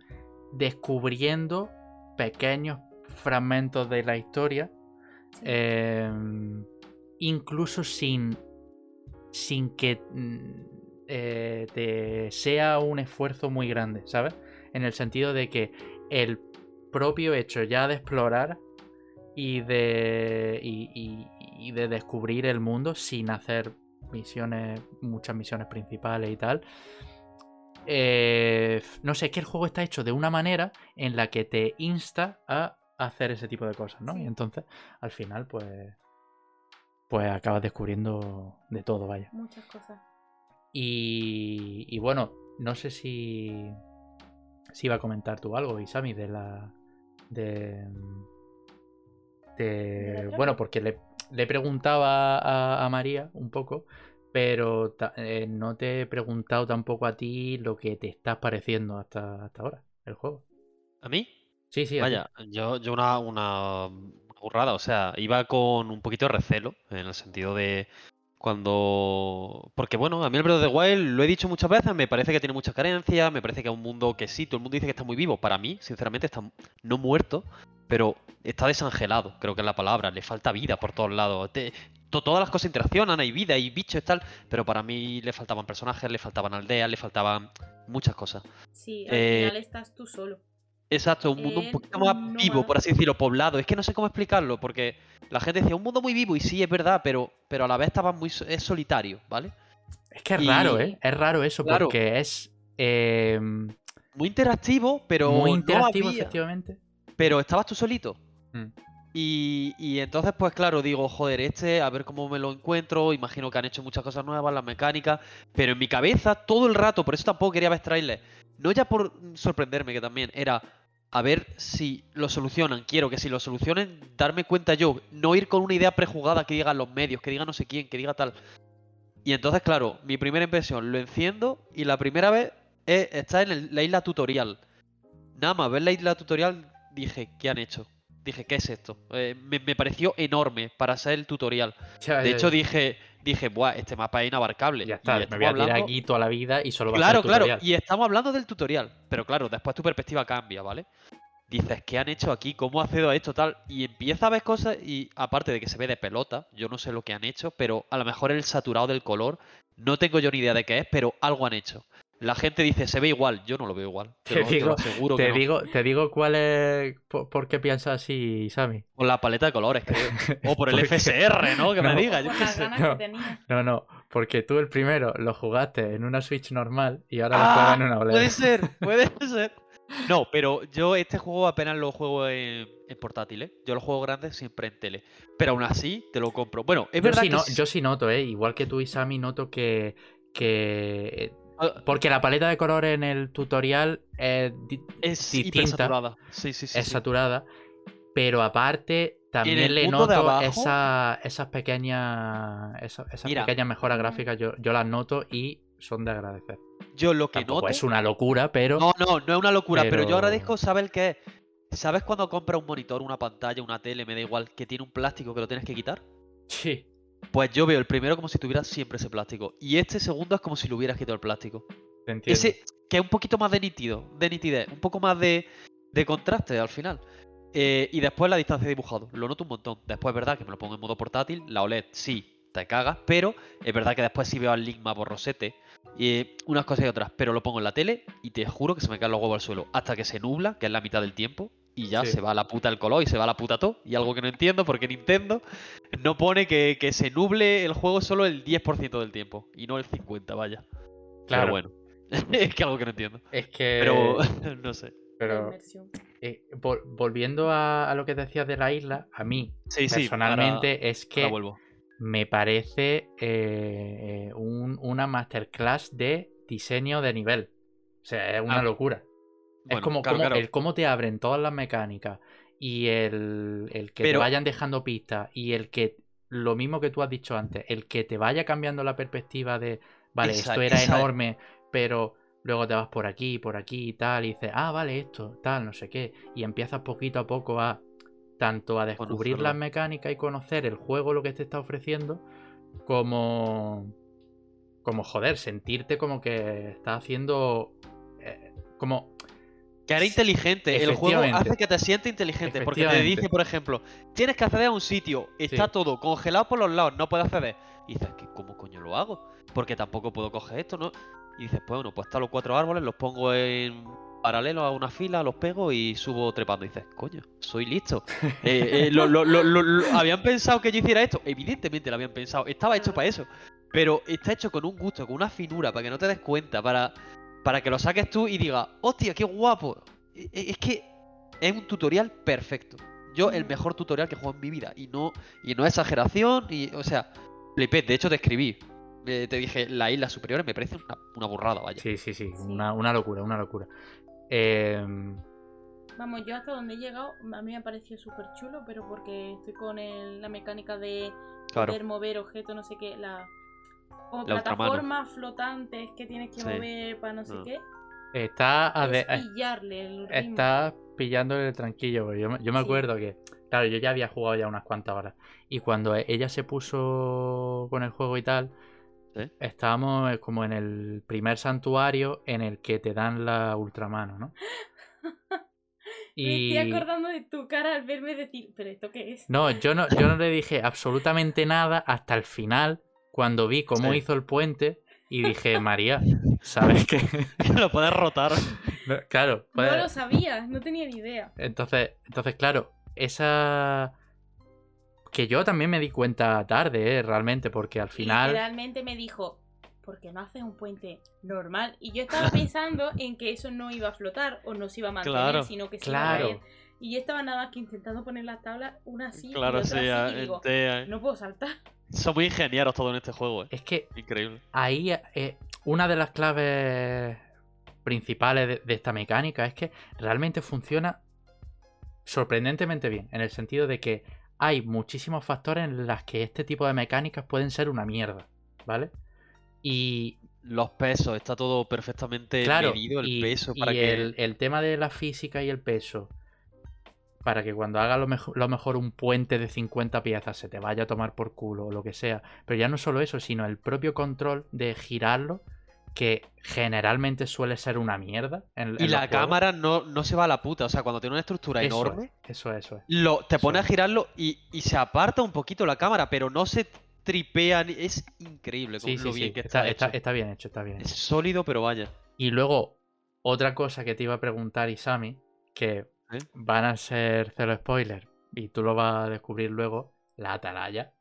descubriendo pequeños fragmentos de la historia, Sí. eh, incluso sin, sin que mm, eh, te sea un esfuerzo muy grande, ¿sabes? En el sentido de que el propio hecho ya de explorar y de, y, y- y de descubrir el mundo sin hacer misiones, muchas misiones principales y tal. Eh, no sé, es que el juego está hecho de una manera en la que te insta a hacer ese tipo de cosas, ¿no? Sí. Y entonces, al final, pues, pues acabas descubriendo de todo, vaya. Muchas cosas. Y, y bueno, no sé si, si iba a comentar tú algo, Isami, de la. De. Bueno, porque le, le preguntaba a, a María un poco, pero ta- eh, no te he preguntado tampoco a ti lo que te está pareciendo hasta, hasta ahora, el juego. ¿A mí? Sí, sí. Vaya, yo, yo una, una burrada, o sea, iba con un poquito de recelo, en el sentido de cuando... Porque bueno, a mí el Breath of the Wild, lo he dicho muchas veces, me parece que tiene muchas carencias, me parece que es un mundo que sí, todo el mundo dice que está muy vivo, para mí, sinceramente, está no muerto, pero está desangelado, creo que es la palabra, le falta vida por todos lados. Te- to- todas las cosas interaccionan, hay vida, hay bichos y tal, pero para mí le faltaban personajes, le faltaban aldeas, le faltaban muchas cosas. Sí, al Eh, final estás tú solo. Exacto, un mundo un Eh, poquito más no vivo, más. por así decirlo, poblado. Es que no sé cómo explicarlo, porque la gente decía un mundo muy vivo, y sí, es verdad, pero, pero a la vez estaba muy es solitario, ¿vale? Es que es y- raro, ¿eh? Es raro eso, Claro. porque es eh, Muy interactivo, pero muy no interactivo, había- efectivamente. pero estabas tú solito. Mm. Y, y entonces, pues claro, digo, joder, este, a ver cómo me lo encuentro. Imagino que han hecho muchas cosas nuevas, las mecánicas. Pero en mi cabeza, todo el rato, por eso tampoco quería ver trailers. No ya por sorprenderme, que también era a ver si lo solucionan. Quiero que si lo solucionen, darme cuenta yo. No ir con una idea prejugada que digan los medios, que diga no sé quién, que diga tal. Y entonces, claro, mi primera impresión, lo enciendo y la primera vez es, está en el- la isla tutorial. Nada más ver la isla tutorial, dije, ¿qué han hecho? Dije, ¿qué es esto? Eh, me, me pareció enorme para ser el tutorial. Ya, De ya, hecho, ya. dije, dije, buah, este mapa es inabarcable. Ya Y está, me voy a tirar hablando- aquí toda la vida y solo va Claro, a ser claro, tutorial. y estamos hablando del tutorial. Pero claro, después tu perspectiva cambia, ¿vale? Dices, ¿qué han hecho aquí? ¿Cómo ha accedido a esto? Tal. Y empieza a ver cosas y aparte de que se ve de pelota, yo no sé lo que han hecho, pero a lo mejor el saturado del color, no tengo yo ni idea de qué es, pero algo han hecho. La gente dice, se ve igual, yo no lo veo igual. Te Te, lo, te lo digo- que Te no. digo, te digo cuál es. Por, por qué piensas así, Sammy? Por la paleta de colores, creo. O por el Porque- FSR, ¿no? Que No. me diga, yo qué sé. No. que tenía. No, no, porque tú el primero lo jugaste en una Switch normal y ahora lo Ah, juegas en una OLED. Puede ser, puede ser. No, pero yo este juego apenas lo juego en, en portátil, ¿eh? Yo lo juego grande siempre en tele. Pero aún así te lo compro. Bueno, es Yo verdad sí, que no- yo sí noto, ¿eh? Igual que tú y Sammy, noto que. que ah, porque la paleta de colores en el tutorial es, es distinta, hipersaturada. Sí, sí, sí. es sí. saturada, pero aparte también le noto abajo- esa- esas pequeñas esas, esas Mira. pequeñas mejoras gráficas, yo, yo las noto y son de agradecer. Yo lo que Tampoco noto. es una locura, pero No, no, no es una locura, pero, yo pero- agradezco, ¿sabes el qué es? ¿Sabes cuando compras un monitor, una pantalla, una tele, me da igual, que tiene un plástico que lo tienes que quitar? sí. Pues yo veo el primero como si tuviera siempre ese plástico. Y este segundo es como si le hubieras quitado el plástico. Entiendo. Ese que es un poquito más de nítido, de nitidez, un poco más de, de contraste al final. Eh, y después la distancia de dibujado, lo noto un montón. Después es verdad que me lo pongo en modo portátil, la OLED sí, te cagas, pero es verdad que después sí veo al link más borrosete. Y unas cosas y otras, pero lo pongo en la tele y te juro que se me caen los huevos al suelo. Hasta que se nubla, que es la mitad del tiempo, y ya Sí. se va a la puta el color y se va a la puta todo. Y algo que no entiendo, porque Nintendo no pone que, que se nuble el juego solo el 10% del tiempo, y no el 50%, vaya. Claro. Pero bueno. es que algo que no entiendo. Es que. Pero no sé. Pero, eh, vol- volviendo a, a lo que decías de la isla, a mí, Sí, sí. personalmente, es que vuelvo. me parece eh, un- una masterclass de diseño de nivel. O sea, es una Ah, locura. Es como, claro, como claro. el cómo te abren todas las mecánicas y el, el que te vayan dejando pistas y el que, lo mismo que tú has dicho antes, el que te vaya cambiando la perspectiva de, vale, Esa- esto era esa- enorme, pero luego te vas por aquí, por aquí y tal, y dices, ah, vale, esto, tal, no sé qué, y empiezas poquito a poco a tanto a descubrir Conocerlo. las mecánicas y conocer el juego, lo que te está ofreciendo, como, como joder, sentirte como que estás haciendo, eh, como Que era inteligente. El juego hace que te sientas inteligente. Porque te dice, por ejemplo, tienes que acceder a un sitio, está Sí. todo congelado por los lados, no puedes acceder. Y dices, ¿qué, ¿cómo coño lo hago? Porque tampoco puedo coger esto, ¿no? Y dices, pues bueno, pues están los cuatro árboles, los pongo en, paralelo a una fila, los pego y subo trepando. Y dices, coño, soy listo. Eh, eh, lo- lo- lo- lo- lo- ¿Habían pensado que yo hiciera esto? Evidentemente lo habían pensado. Estaba hecho para eso. Pero está hecho con un gusto, con una finura, para que no te des cuenta, para, para que lo saques tú y digas, hostia, qué guapo. E- e- Es que es un tutorial perfecto. Yo, el mejor tutorial que he jugado en mi vida. Y no, y no es exageración. Y, o sea, flipé. De hecho, te escribí. Eh, te dije, las islas superiores me parece una, una burrada, vaya. Sí, sí, sí. Una, una locura, una locura. Em, Vamos, yo hasta donde he llegado, a mí me ha parecido súper chulo, pero porque estoy con el- la mecánica de Claro. poder mover objetos, no sé qué, la... Como La ultramano. plataformas flotantes que tienes que Sí. mover para no sé Ah. qué. está, a es pillarle el ritmo. está pillándole el tranquillo. Yo, me- yo me Sí. acuerdo que, claro, yo ya había jugado ya unas cuantas horas. Y cuando ella se puso con el juego y tal, Sí. estábamos eh, como en el primer santuario en el que te dan la ultramano, ¿no? Me estoy acordando de tu cara al verme decir, ¿pero esto qué es? No, yo no, yo no le dije absolutamente nada hasta el final, cuando vi cómo Sí. hizo el puente y dije, María, ¿sabes qué? lo puedes rotar. No, claro, No lo sabía, no tenía ni idea. entonces, entonces, claro, esa... Que yo también me di cuenta tarde, ¿eh? realmente, porque al final... Literalmente me dijo, ¿por qué no haces un puente normal? Y yo estaba pensando en que eso no iba a flotar o no se iba a mantener, Claro, sino que se claro. iba a caer. Y yo estaba nada más que intentando poner las tablas una así Claro, y sí, otra así, y digo, ente- no puedo saltar. Son muy ingenieros todos en este juego, eh. Es que Increíble. ahí eh, una de las claves principales de, de esta mecánica es que realmente funciona sorprendentemente bien, en el sentido de que hay muchísimos factores en los que este tipo de mecánicas pueden ser una mierda, ¿vale? Y Los pesos, está todo perfectamente claro, medido, el y, peso y para que. el, el tema de la física y el peso, para que cuando haga lo mejor, lo mejor un puente de 50 piezas se te vaya a tomar por culo o lo que sea. Pero ya no solo eso, sino el propio control de girarlo, que generalmente suele ser una mierda. En, Y en la cámara no, no se va a la puta. O sea, cuando tiene una estructura Eso enorme, es, eso es, eso es. lo, te eso pone a es. girarlo y, y se aparta un poquito la cámara, pero no se tripea. ni- Es increíble con Sí, lo bien sí. que Está, está, está- hecho. está bien hecho, está bien Es hecho. sólido, pero vaya. Y luego, otra cosa que te iba a preguntar, Isami, que ¿Eh? van a ser cero spoiler, y tú lo vas a descubrir luego, la atalaya.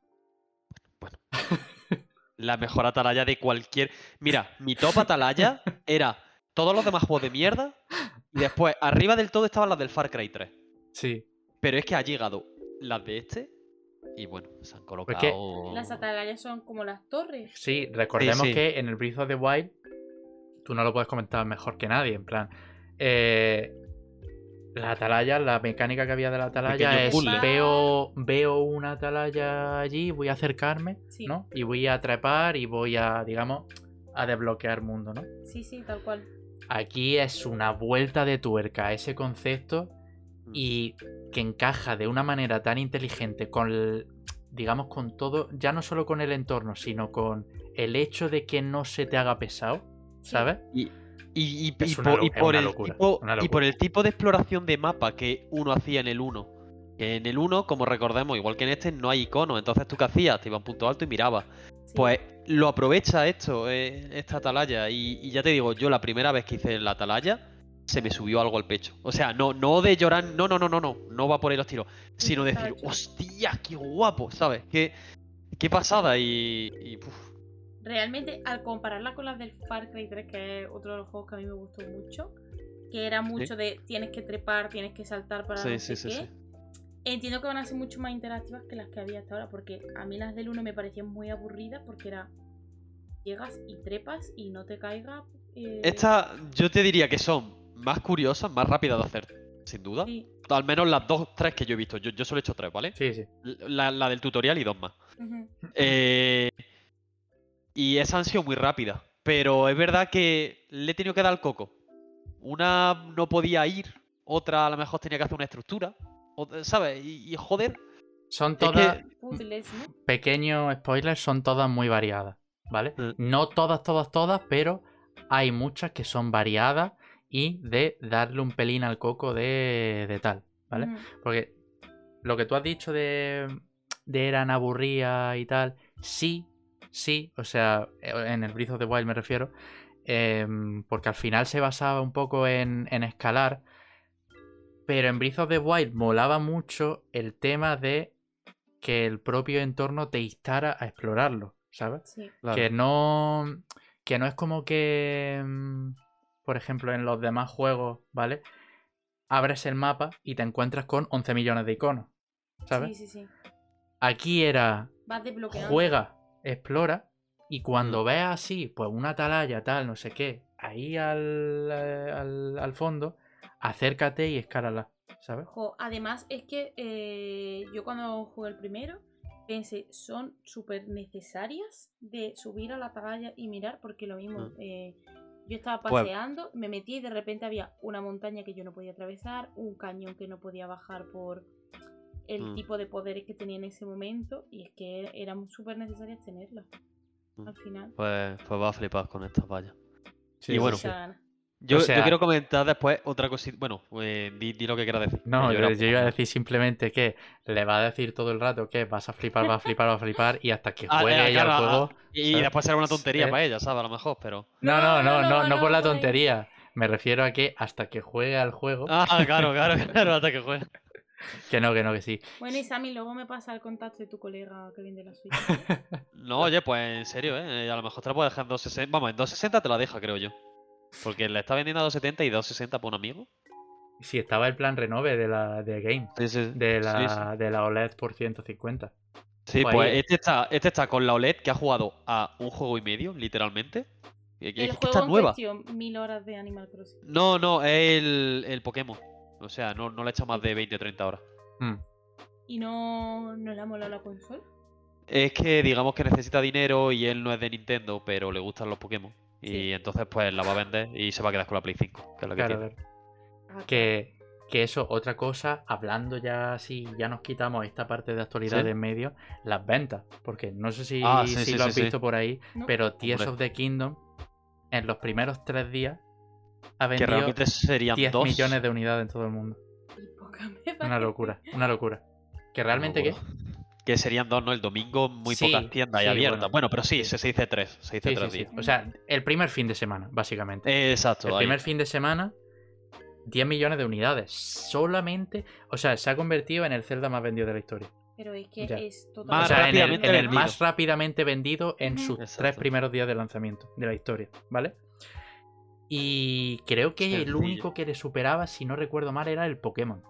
La mejor atalaya de cualquier. Mira, mi top atalaya era todos los demás juegos de mierda. Y después, arriba del todo estaban las del Far Cry 3. Sí. Pero es que ha llegado las de este. Y bueno, se han colocado. que Las atalayas son como las torres. Sí, recordemos sí. que en el Breath of the Wild tú no lo puedes comentar mejor que nadie, en plan. eh, la atalaya, la mecánica que había de la atalaya Pequeño es puzzle. veo, veo una atalaya allí, voy a acercarme, Sí. ¿no? Y voy a trepar y voy a, digamos, a desbloquear mundo, ¿no? Sí, sí, tal cual. Aquí es una vuelta de tuerca a ese concepto Mm. y que encaja de una manera tan inteligente con, el- digamos, con todo, ya no solo con el entorno, sino con el hecho de que no se te haga pesado, Sí. ¿sabes? Y, y, y- Es y una por, y el locura, tipo, una y por el tipo de exploración de mapa que uno hacía en el 1. Que en el 1, como recordemos, igual que en este, no hay iconos. Entonces, ¿tú qué hacías? Te ibas a un punto alto y mirabas. Sí. Pues lo aprovecha esto, eh, esta atalaya. Y, y ya te digo, yo la primera vez que hice la atalaya, se me subió algo al pecho. O sea, no, no de llorar, no, no, no, no, no, no va por ahí los tiros. Sino decir, hostia, qué guapo, ¿sabes? Qué, qué pasada y. y, uf, Realmente, al compararla con las del Far Cry 3, que es otro de los juegos que a mí me gustó mucho, que era mucho de tienes que trepar, tienes que saltar para Sí, no sí, sé sí, qué, sí. entiendo que van a ser mucho más interactivas que las que había hasta ahora, porque a mí las del 1 me parecían muy aburridas porque era llegas y trepas y no te caiga. eh, Estas, yo te diría que son más curiosas, más rápidas de hacer, sin duda. sí, Al menos las dos, tres que yo he visto. Yo, yo solo he hecho tres, ¿vale? Sí, sí. La, la del tutorial y dos más. Eh, y esas han sido muy rápidas. Pero es verdad que le he tenido que dar el coco. Una no podía ir, otra a lo mejor tenía que hacer una estructura. otra- ¿Sabes? Y, y joder. Son Es todas, que- Puzzles, ¿no? pequeños spoilers, son todas muy variadas, ¿vale? Mm. No todas, todas, todas, pero hay muchas que son variadas y de darle un pelín al coco de, de tal, ¿vale? Porque lo que tú has dicho de, de eran aburridas y tal, sí, sí, o sea, en el Breath of the Wild me refiero, em, porque al final se basaba un poco en, en escalar, pero en Breath of the Wild molaba mucho el tema de que el propio entorno te instara a explorarlo, ¿sabes? Sí. Claro. Que no. Que no es como que. mm, Por ejemplo, en los demás juegos, ¿vale? Abres el mapa y te encuentras con 11 millones de iconos. ¿Sabes? Sí, sí, sí. Aquí era. Vas desbloqueando. Juega, explora. Y cuando veas así, pues una atalaya, tal, no sé qué, ahí al, eh, al, al fondo, acércate y escálala, ¿sabes? Jo, además, es que eh, yo cuando jugué el primero pensé, son súper necesarias de subir a la atalaya y mirar, porque lo mismo, Mm. eh, yo estaba Pues- paseando, me metí y de repente había una montaña que yo no podía atravesar, un cañón que no podía bajar por el Mm. tipo de poderes que tenía en ese momento, y es que eran súper necesarias tenerlas Mm. al final. Pues, pues va a flipar con estas vallas. Sí, Y bueno. Yo, O yo quiero comentar después otra cosita. Bueno, eh, di, di lo que quieras decir. No, yo, iba a decir simplemente que le va a decir todo el rato que vas a flipar, vas a flipar, vas a flipar y hasta que Ah, juegue eh, ella claro, al ah, juego. Y después será una tontería Eh. para ella, ¿sabes? A lo mejor, pero. No, no, no, no, no, por la por ahí. tontería. Me refiero a que hasta que juegue al juego. Ah, claro, claro, claro, hasta que juegue. Que no, que no, que sí. Bueno, y Sammy, luego me pasa el contacto de tu colega que vende la Switch. No, oye, pues en serio, ¿eh? A lo mejor te la puedes dejar en 260. Vamos, en 260 te la deja, creo yo. Porque le está vendiendo a 270 y 260 por un amigo. Si estaba el plan renove de la de Game, Sí, sí. de sí, la, de la OLED por 150. Sí, Pues pues este está, este está con la OLED que ha jugado a un juego y medio, literalmente. El es que juego está en nueva. cuestión, mil horas de Animal Crossing. No, no, es el, el Pokémon. O sea, no, no le he echado más de 20 o 30 horas. Mm. ¿Y no, no le ha molado la consola? Es que digamos que necesita dinero y él no es de Nintendo, pero le gustan los Pokémon. Y entonces pues la va a vender y se va a quedar con la Play 5, que es lo que Claro, tiene. claro. Ah, Que, que eso, otra cosa, hablando ya así, ya nos quitamos esta parte de actualidad Sí. de en medio, las ventas. Porque no sé si, Ah, sí, si sí, lo has sí. visto por ahí, No. pero Tears Hombre. of the Kingdom, en los primeros tres días, ha Que realmente serían 10 dos. millones de unidades en todo el mundo. Una locura, una locura. Que realmente que... Locura. Que serían dos, ¿no? El domingo muy Sí, pocas tiendas sí, y abiertas. bueno. Bueno, pero sí, se, se dice tres. Se dice Sí, tres sí, sí. días. O sea, el primer fin de semana, básicamente. Exacto. el ahí. primer fin de semana, 10 millones de unidades. Solamente. O sea, se ha convertido en el Zelda más vendido de la historia. Pero es que Ya. es O totalmente. Más sea, en el, en más rápidamente vendido en sus tres primeros días de lanzamiento de la historia, ¿vale? Y creo que el único que le superaba, si no recuerdo mal, era el Pokémon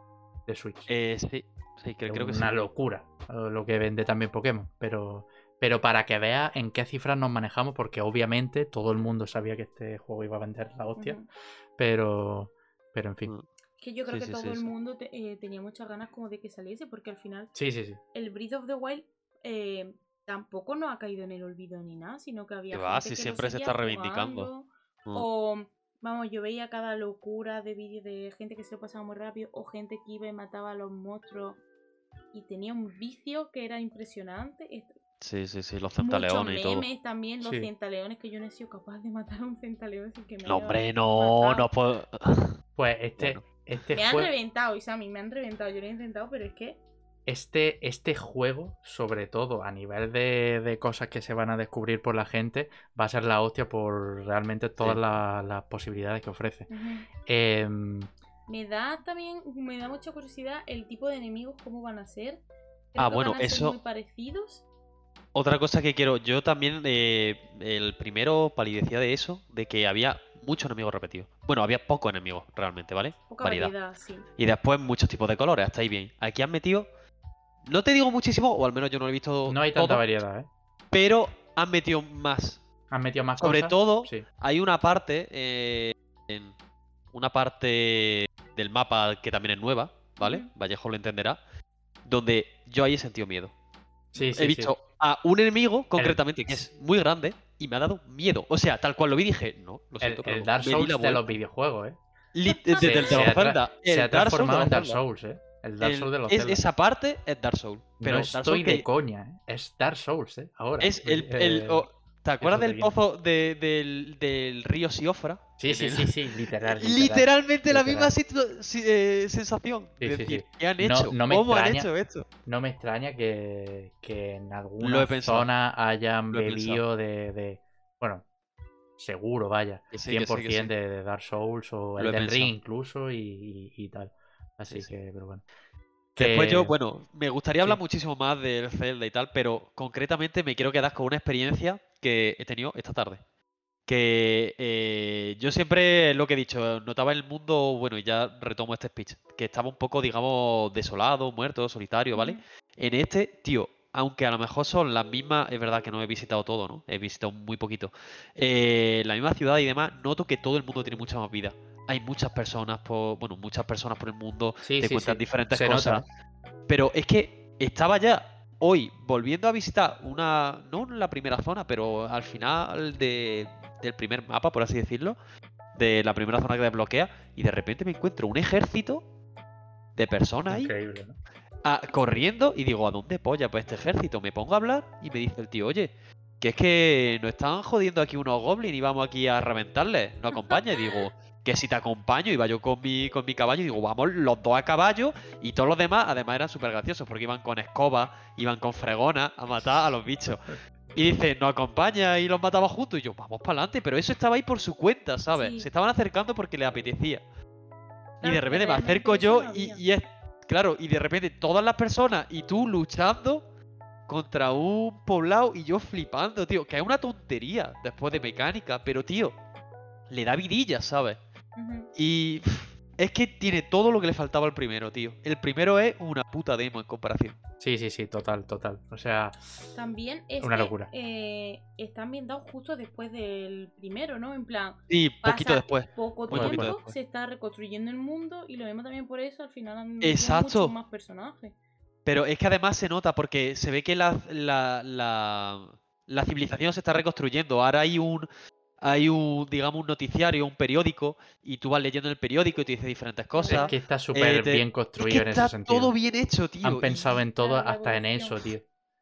de Switch. Eh, sí, sí, creo, creo que sí. Una locura eh, lo que vende también Pokémon. Pero, pero para que veas en qué cifras nos manejamos, porque obviamente todo el mundo sabía que este juego iba a vender la hostia. Pero, pero en fin. Mm. Que yo creo Sí, que sí, todo sí, el sí. mundo te- eh, tenía muchas ganas como de que saliese, porque al final Sí, sí, sí. el Breath of the Wild eh, tampoco no ha caído en el olvido ni nada, sino que había Que va, gente si que lo siempre se está reivindicando. jugando, Mm. O, vamos, yo veía cada locura de vídeos de gente que se lo pasaba muy rápido, o gente que iba y mataba a los monstruos y tenía un vicio que era impresionante. Sí, sí, sí, los centaleones y todo. también, los Sí. centaleones, que yo no he sido capaz de matar a un centaleón sin que me No, hombre, no, matado. no puedo. Pues este, Bueno. este Me han reventado, Isami, me han reventado. Yo lo he intentado, pero es que Este, este juego, sobre todo a nivel de, de cosas que se van a descubrir por la gente, va a ser la hostia por realmente todas Sí. la- las posibilidades que ofrece. Em, me da también, me da mucha curiosidad el tipo de enemigos, cómo van a ser. Ah, que bueno, van a ser eso- muy parecidos. Otra cosa que quiero, yo también, eh, el primero palidecía de eso, de que había muchos enemigos repetidos. Bueno, había pocos enemigos realmente, ¿vale? Poca Variedad. variedad, sí. Y después muchos tipos de colores, hasta ahí bien. Aquí han metido, no te digo muchísimo, o al menos yo no lo he visto no hay todo, tanta variedad, ¿eh? pero han metido más. Han metido más Sobre cosas. todo, Sí. hay una parte, eh, en una parte del mapa que también es nueva, ¿vale? Vallejo lo entenderá, donde yo ahí he sentido miedo. Sí, sí, he sí. visto a un enemigo, concretamente, que es muy grande, y me ha dado miedo. O sea, tal cual lo vi, dije, no, lo El, siento, pero el no. Dark Me di Souls de los videojuegos, ¿eh? Li- de- de- Se- de se ha. Se El ha Dark transformado en Dark. Souls, ¿eh? El Dark El- Souls de los es- esa parte es Dark Souls. Pero no estoy de que coña, ¿eh? Es Dark Souls, ¿eh? Ahora. es el, el- Eh, ¿Te acuerdas del pozo de- del, del río Siofra? Sí, sí, el- sí, sí, literal. literal. Literalmente la misma si- eh, sensación. Sí, sí, decir, sí. ¿qué han hecho? no me ¿Cómo han extraña- hecho esto? No me extraña que, que en alguna zona hayan bebido de, de- Bueno, seguro, vaya. Que sí, que 100% sí, que sí. De, de Dark Souls o he Elden Ring incluso y, y- y tal. Así Sí, sí. que, pero bueno. Después yo, bueno, me gustaría hablar sí. muchísimo más del Zelda y tal, pero concretamente me quiero quedar con una experiencia que he tenido esta tarde. Que eh, yo siempre, lo que he dicho, notaba el mundo, bueno, y ya retomo este speech, que estaba un poco, digamos, desolado, muerto, solitario, ¿vale? En este, tío, aunque a lo mejor son las mismas, es verdad que no he visitado todo, ¿no? He visitado muy poquito. Eh, la misma ciudad y demás, noto que todo el mundo tiene mucha más vida. Hay muchas personas por, bueno, muchas personas por el mundo, Sí, te sí, cuentan sí. diferentes Se cosas. nota. Pero es que estaba ya hoy volviendo a visitar una, no la primera zona, pero al final de- del primer mapa, por así decirlo, de la primera zona que desbloquea, y de repente me encuentro un ejército de personas ahí Increíble, ¿no? Corriendo y digo, ¿a dónde polla pues este ejército? Me pongo a hablar y me dice el tío, oye, que es que nos están jodiendo aquí unos goblins y vamos aquí a reventarles, ¿no acompaña? Y digo, que si te acompaño, iba yo con mi, con mi caballo y digo, vamos los dos a caballo y todos los demás, además eran súper graciosos porque iban con escoba, iban con fregona a matar a los bichos. Y dice, nos acompaña y los matamos juntos. Y yo, vamos para adelante, pero eso estaba ahí por su cuenta, ¿sabes? Sí. Se estaban acercando porque les apetecía. y de repente me acerco yo y, y es. Claro, y de repente todas las personas y tú luchando contra un poblado y yo flipando, tío. Que es una tontería después de mecánica, pero tío, le da vidilla, ¿sabes? Y pff, es que tiene todo lo que le faltaba al primero, tío. El primero es una puta demo en comparación. Sí, sí, sí, total, total. O sea, También este, Una locura. eh, está ambientado justo después del primero, ¿no? En plan, Y poquito pasa después. poco Muy poquito tiempo, después. se está reconstruyendo el mundo y lo mismo también por eso al final han Exacto. muchos más personajes. Pero es que además se nota porque se ve que la, la, la, la civilización se está reconstruyendo. Ahora hay un, hay un, digamos, un noticiario, un periódico, y tú vas leyendo el periódico y te dice diferentes cosas. es que está súper te- bien Es construido que en está ese sentido. todo bien hecho, tío. Han y- pensado en todo, hasta en eso, tío.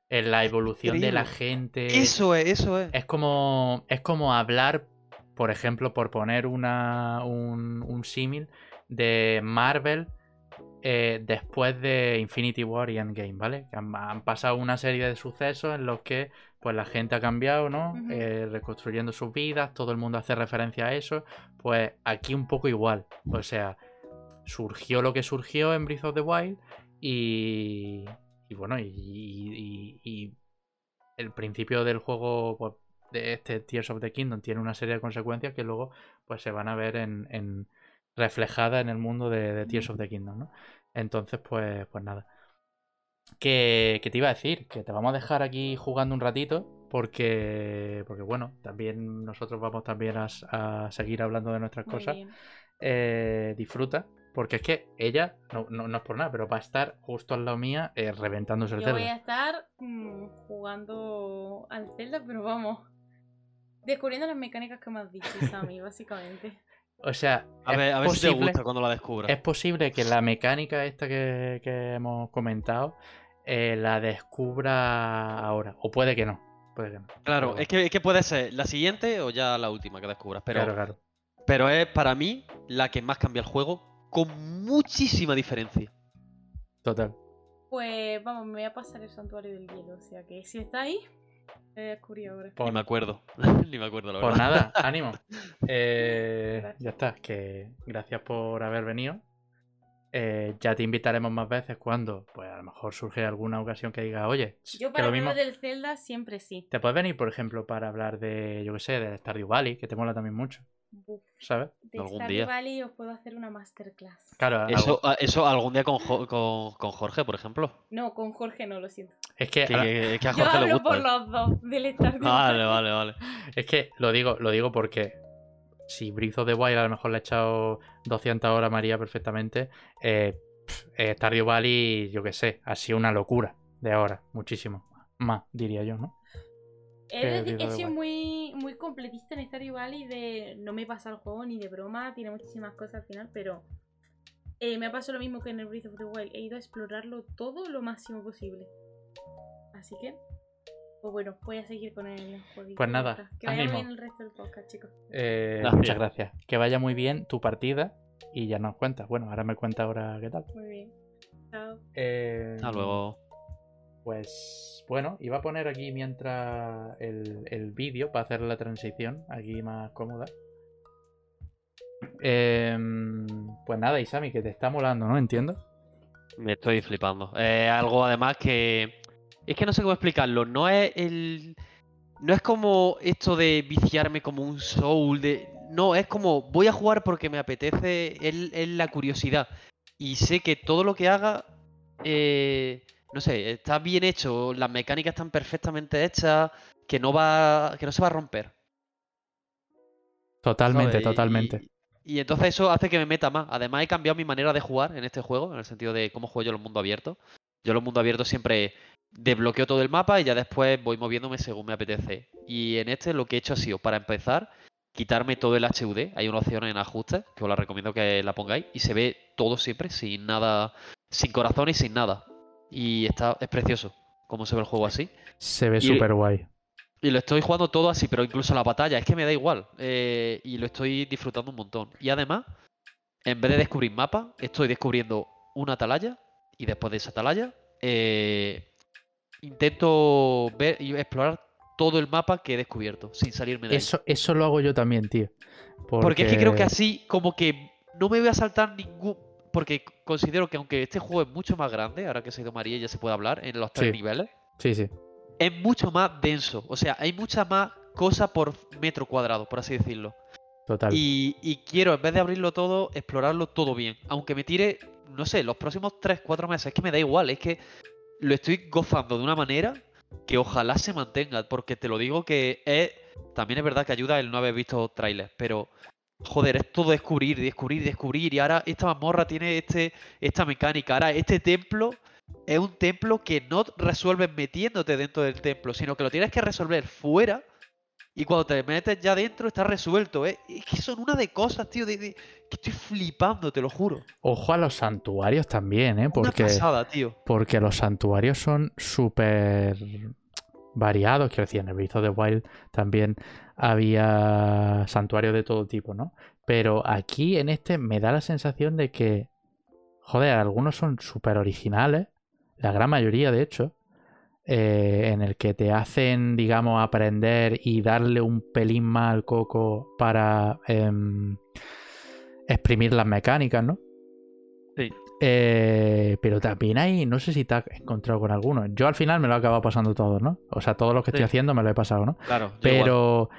En la evolución de la gente. Eso es, eso es. Es como, es como hablar, por ejemplo, por poner una, un, un símil de Marvel eh, después de Infinity War y Endgame, ¿vale? Han, han pasado una serie de sucesos en los que pues la gente ha cambiado, ¿no? Eh, reconstruyendo sus vidas, todo el mundo hace referencia a eso. Pues aquí un poco igual. O sea, surgió lo que surgió en Breath of the Wild y, y bueno, y, y- y el principio del juego pues, de este Tears of the Kingdom tiene una serie de consecuencias que luego pues se van a ver en, en- reflejadas en el mundo de, de Tears of the Kingdom, ¿no? Entonces, pues, pues nada. Que, que te iba a decir, que te vamos a dejar aquí jugando un ratito, porque, porque bueno, también nosotros vamos también a, seguir hablando de nuestras Muy cosas. Eh, disfruta, porque es que ella, no, no, no es por nada, pero va a estar justo al lado mía eh, reventándose el Yo voy a estar mm, jugando al Zelda, pero vamos. Descubriendo las mecánicas que me has dicho, Sammy, básicamente. O sea, A es ver, a ver si te posible- gusta cuando la descubras. Es posible que la mecánica esta que, que hemos comentado eh, la descubra ahora. O puede que no. Puede que no. Claro, Pero- es que, es que puede ser la siguiente o ya la última que descubras. Pero, Claro, claro. pero es para mí la que más cambia el juego con muchísima diferencia. Total. Pues vamos, me voy a pasar el santuario del hielo. O sea que si está ahí, lo he descubierto ahora. Ni Por, me acuerdo. Ni me acuerdo, la por verdad. nada, ánimo. Eh, ya está. Que gracias por haber venido. Eh, ya te invitaremos más veces cuando, pues a lo mejor surge alguna ocasión que diga, oye, Yo para lo mismo. hablar del Zelda siempre sí. Te puedes venir, por ejemplo, para hablar de, yo qué sé, del Stardew Valley, que te mola también mucho. ¿Sabes? De Algún Stardew día. Valley os puedo hacer una masterclass. Claro, Eso, algo- a- eso algún día con, Jo- con, con Jorge, por ejemplo. No, con Jorge no, lo siento. es que, Que, a- que- que a Yo Jorge le hablo gusta. por los dos del Stardew Vale, Valley. vale, vale. Es que lo digo, lo digo porque si of the Wild a lo mejor le he echado 200 horas a María perfectamente, eh, eh, Stardew Valley, yo qué sé, ha sido una locura de ahora, muchísimo. Más, diría yo, ¿no? He de sido muy, muy completista en Stardew Valley de no me pasa el juego ni de broma, tiene muchísimas cosas al final, pero eh, me ha pasado lo mismo que en el Breath of the Wild. He ido a explorarlo todo lo máximo posible. Así que, pues bueno, voy a seguir con el juego. Pues nada, Que vaya muy ánimo. bien el resto del podcast, chicos. Eh, Gracias. muchas gracias. Que vaya muy bien tu partida y ya nos cuentas. Bueno, ahora me cuenta ahora qué tal. Muy bien. Chao. Eh, Hasta luego. Pues bueno, iba a poner aquí mientras el, el vídeo para hacer la transición aquí más cómoda. Em, pues nada, Isami, que te está molando, ¿no? Entiendo. Me estoy flipando. Es algo además que. Es que no sé cómo explicarlo. No es el. No es como esto de viciarme como un soul. De... No, es como voy a jugar porque me apetece. Es, es la curiosidad. Y sé que todo lo que haga. eh, no sé, está bien hecho. Las mecánicas están perfectamente hechas. Que no va. Que no se va a romper. Totalmente, totalmente. Y, y entonces eso hace que me meta más. Además he cambiado mi manera de jugar en este juego, en el sentido de cómo juego yo en el mundo abierto. Yo en el mundo abierto siempre desbloqueo todo el mapa y ya después voy moviéndome según me apetece. Y en este lo que he hecho ha sido, para empezar, quitarme todo el HUD. Hay una opción en ajustes, que os la recomiendo que la pongáis, y se ve todo siempre, sin nada, sin corazón y sin nada. Y está, es precioso cómo se ve el juego así. Se ve súper guay. Y lo estoy jugando todo así, pero incluso la batalla, es que me da igual. eh, y lo estoy disfrutando un montón. Y además, en vez de descubrir mapas, estoy descubriendo una atalaya. Y después de esa atalaya, eh, intento ver y explorar todo el mapa que he descubierto, sin salirme de ahí. Eso, eso lo hago yo también, tío. Porque es que creo que así, como que no me voy a saltar ningún. Porque considero que aunque este juego es mucho más grande, ahora que se ha ido María y ya se puede hablar, en los tres Sí. niveles, Sí, sí. es mucho más denso. O sea, hay mucha más cosa por metro cuadrado, por así decirlo. Total. Y, y quiero, en vez de abrirlo todo, explorarlo todo bien. Aunque me tire, no sé, los próximos 3-4 meses. Es que me da igual, es que lo estoy gozando de una manera que ojalá se mantenga. Porque te lo digo que es. También es verdad que ayuda el no haber visto trailers, pero. Joder, es todo descubrir, descubrir, descubrir. Y ahora esta mazmorra tiene este, esta mecánica. Ahora este templo es un templo que no resuelves metiéndote dentro del templo, sino que lo tienes que resolver fuera. Y cuando te metes ya dentro está resuelto, ¿eh? Es que son una de cosas, tío, de, de- que estoy flipando, te lo juro. Ojo a los santuarios también, ¿eh? Una Porque, pasada, tío. porque los santuarios son súper variados. Quiero decir, en el Breath of the Wild también había santuarios de todo tipo, ¿no? Pero aquí en este me da la sensación de que, joder, algunos son súper originales, la gran mayoría de hecho, eh, en el que te hacen, digamos, aprender y darle un pelín más al coco para em, exprimir las mecánicas, ¿no? Sí. Eh, pero también hay, no sé si te has encontrado con alguno. Yo al final me lo he acabado pasando todo, ¿no? O sea, todo lo que estoy haciendo me lo he pasado, ¿no? Claro, igual. Pero.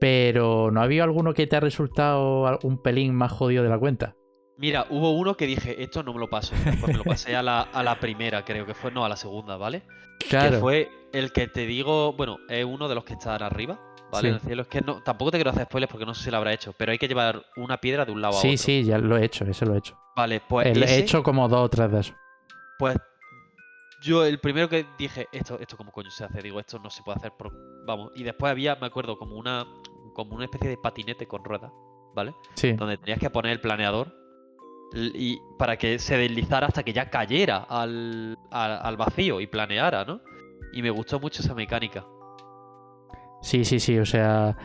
Pero, ¿no ha habido alguno que te ha resultado un pelín más jodido de la cuenta? Mira, hubo uno que dije, esto no me lo paso. Pues me lo pasé a la, a la primera, creo que fue, no, a la segunda, ¿vale? Que Claro. fue el que te digo, bueno, es uno de los que están arriba, ¿vale? Sí. En el cielo. Es que no, tampoco te quiero hacer spoilers porque no sé si lo habrá hecho, pero hay que llevar una piedra de un lado a Sí, otro. sí, ya lo he hecho, ese lo he hecho. Vale, pues El- ese- He hecho como dos o tres de esos. Pues yo el primero que dije, esto, esto cómo coño se hace, digo, esto no se puede hacer, por... vamos. Y después había, me acuerdo, como una, como una especie de patinete con ruedas, ¿vale? Sí. Donde tenías que poner el planeador y para que se deslizara hasta que ya cayera al, al, al vacío y planeara, ¿no? Y me gustó mucho esa mecánica. Sí, sí, sí, o sea.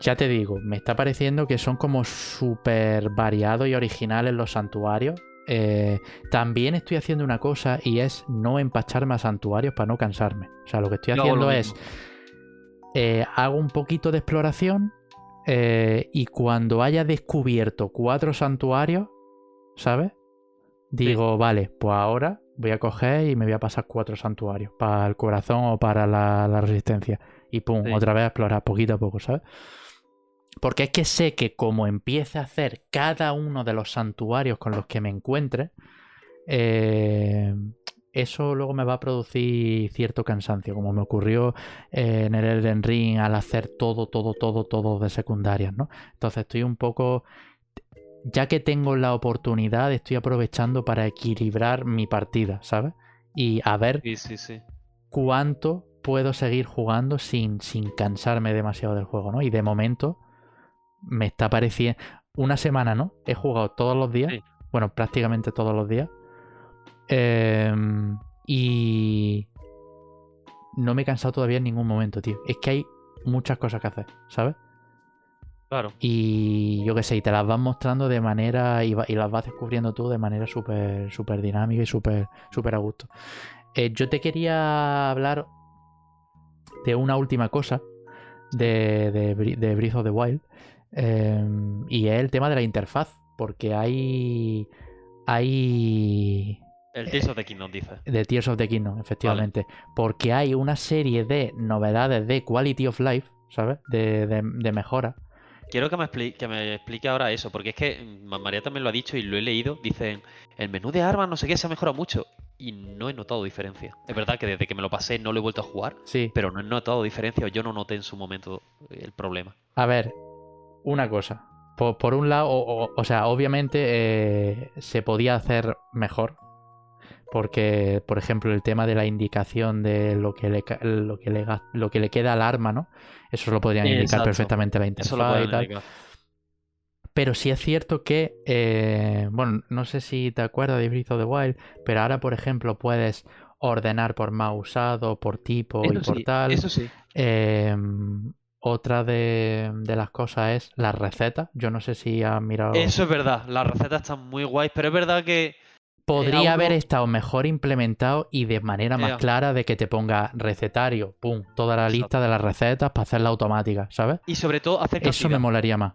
Ya te digo, me está pareciendo que son como súper variados y originales los santuarios. Eh, también estoy haciendo una cosa y es no empacharme a santuarios para no cansarme. O sea, lo que estoy haciendo es. eh, hago un poquito de exploración eh, y cuando haya descubierto cuatro santuarios, ¿sabes? Digo, vale, pues ahora voy a coger y me voy a pasar cuatro santuarios para el corazón o para la, la resistencia. Y pum, Sí. otra vez a explorar poquito a poco, ¿sabes? Porque es que sé que como empiece a hacer cada uno de los santuarios con los que me encuentre, eh, eso luego me va a producir cierto cansancio, como me ocurrió eh, en el Elden Ring al hacer todo, todo, todo, todo de secundarias, ¿no? Entonces estoy un poco, ya que tengo la oportunidad, estoy aprovechando para equilibrar mi partida, ¿sabes? Y a ver Sí, sí, sí. cuánto puedo seguir jugando sin, sin cansarme demasiado del juego, ¿no? Y de momento me está pareciendo... Una semana, ¿no? He jugado todos los días. Sí. Bueno, prácticamente todos los días. Em, y no me he cansado todavía en ningún momento, tío. Es que hay muchas cosas que hacer, ¿sabes? Claro. Y yo qué sé, y te las vas mostrando de manera. y, va- y las vas descubriendo tú de manera súper súper dinámica y súper súper a gusto. eh, yo te quería hablar de una última cosa de, de, Breath of the Wild. eh, y es el tema de la interfaz. Porque hay. Hay. El Tears of the Kingdom dice. De Tears of the Kingdom, efectivamente. Porque hay una serie de novedades de Quality of Life, ¿sabes? De, de, de mejora. Quiero que me, expli- que me explique ahora eso, porque es que María también lo ha dicho y lo he leído. Dicen, el menú de armas no sé qué se ha mejorado mucho. Y no he notado diferencia. Es verdad que desde que me lo pasé no lo he vuelto a jugar, Sí. pero no he notado diferencia o yo no noté en su momento el problema. A ver, una cosa. Por, por un lado, o, o- o sea, obviamente eh, se podía hacer mejor. Porque, por ejemplo, el tema de la indicación de lo que le, lo que le, lo que le queda al arma, ¿no? Eso lo podrían indicar perfectamente la interfaz y tal. indicar. Pero sí es cierto que, eh, bueno, no sé si te acuerdas de Breath of the Wild, pero ahora, por ejemplo, puedes ordenar por más usado, por tipo y por sí, tal. eso sí. Eh, otra de, de las cosas es las recetas. Yo no sé si has mirado. Eso es verdad. Las recetas están muy guays, pero es verdad que Podría uno- haber estado mejor implementado y de manera más Ea. clara de que te ponga recetario, pum, toda la Exacto. lista de las recetas para hacerla automática, ¿sabes? Y sobre todo hacer Eso me cantidad, molaría más.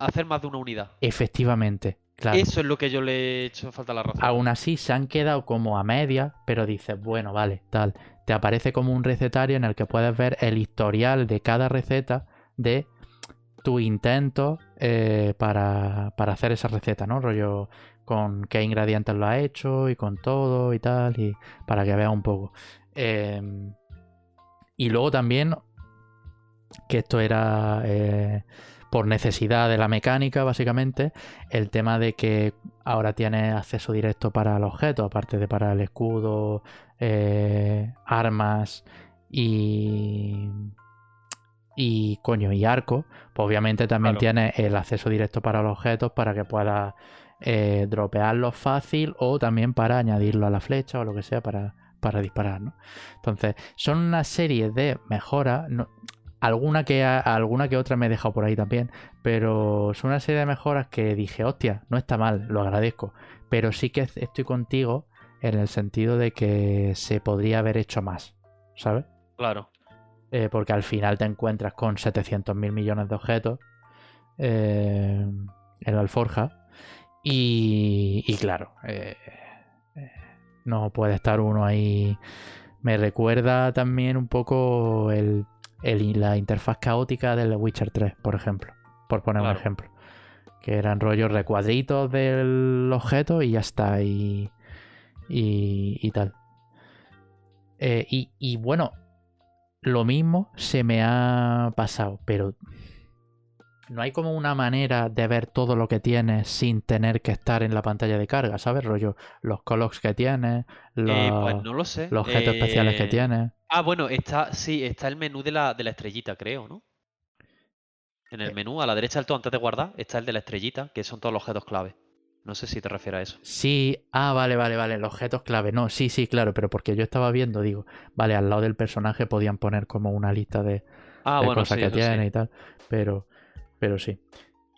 Hacer más de una unidad. Efectivamente, claro. Eso es lo que yo le he hecho falta a la receta. Aún así se han quedado como a media, pero dices, bueno, vale, tal. Te aparece como un recetario en el que puedes ver el historial de cada receta de tu intento eh, para, para hacer esa receta, ¿no? Rollo con qué ingredientes lo has hecho y con todo y tal, y para que veas un poco. Eh, y luego también, que esto era eh, por necesidad de la mecánica, básicamente, el tema de que ahora tienes acceso directo para el objeto, aparte de para el escudo, eh, armas y. Y coño, y arco, pues obviamente también Claro. tienes el acceso directo para los objetos para que puedas eh, dropearlos fácil o también para añadirlo a la flecha o lo que sea para, para disparar, ¿no? Entonces, son una serie de mejoras. no- alguna, que, alguna que otra me he dejado por ahí también. Pero son una serie de mejoras que dije, hostia, no está mal, lo agradezco. Pero sí que estoy contigo en el sentido de que se podría haber hecho más, ¿sabes? Claro. Eh, porque al final te encuentras con 700 mil millones de objetos eh, en la alforja. Y, y claro, eh, no puede estar uno ahí. Me recuerda también un poco el, el- la interfaz caótica del Witcher 3, por ejemplo. Por poner un ejemplo. Que eran rollos recuadritos del objeto y ya está. Y, y, y tal. Eh, y, y bueno, lo mismo se me ha pasado, pero no hay como una manera de ver todo lo que tienes sin tener que estar en la pantalla de carga, ¿sabes? Rollo, los colocs que tienes, los, Eh, pues no lo sé. los objetos especiales que Eh, tienes. Ah, bueno, está, sí, está el menú de la, de la estrellita, creo, ¿no? En Eh. el menú, a la derecha del todo, antes de guardar, está el de la estrellita, que son todos los objetos clave. No sé si te refieres a eso. Sí, ah, vale, vale, vale, los objetos clave. No, sí, sí, claro, pero porque yo estaba viendo, digo, vale, al lado del personaje podían poner como una lista de, Ah, de bueno, cosas sí, que eso sí. tiene y tal. Pero, pero sí.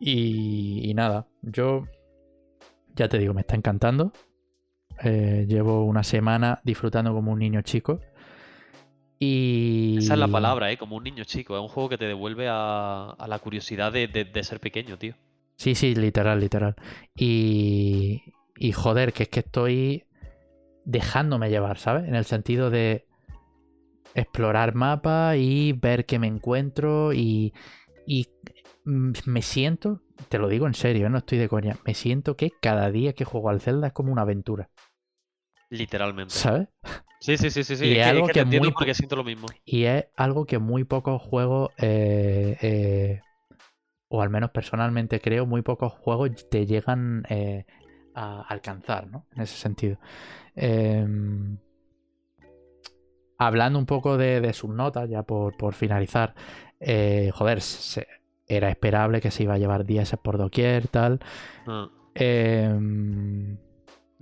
Y, y nada, yo ya te digo, me está encantando. Eh, llevo una semana disfrutando como un niño chico. Y. Esa es la palabra, ¿eh? Como un niño chico. Es un juego que te devuelve a, a la curiosidad de, de- de ser pequeño, tío. Sí, sí, literal, literal. Y, y joder, que es que estoy dejándome llevar, ¿sabes? En el sentido de explorar mapas y ver qué me encuentro y, y me siento, te lo digo en serio, ¿eh? no estoy de coña, me siento que cada día que juego al Zelda es como una aventura, Literalmente. ¿sabes? Sí, sí, sí, sí. sí. Y Es que, algo es que muy po- porque siento lo mismo. Y es algo que muy pocos juegos, eh, eh, o al menos personalmente creo, muy pocos juegos te llegan eh, a alcanzar, ¿no? En ese sentido. Em, hablando un poco de, de sus notas, ya por, por finalizar, joder, se- era esperable que se iba a llevar 10 por doquier, tal. Ah. Em,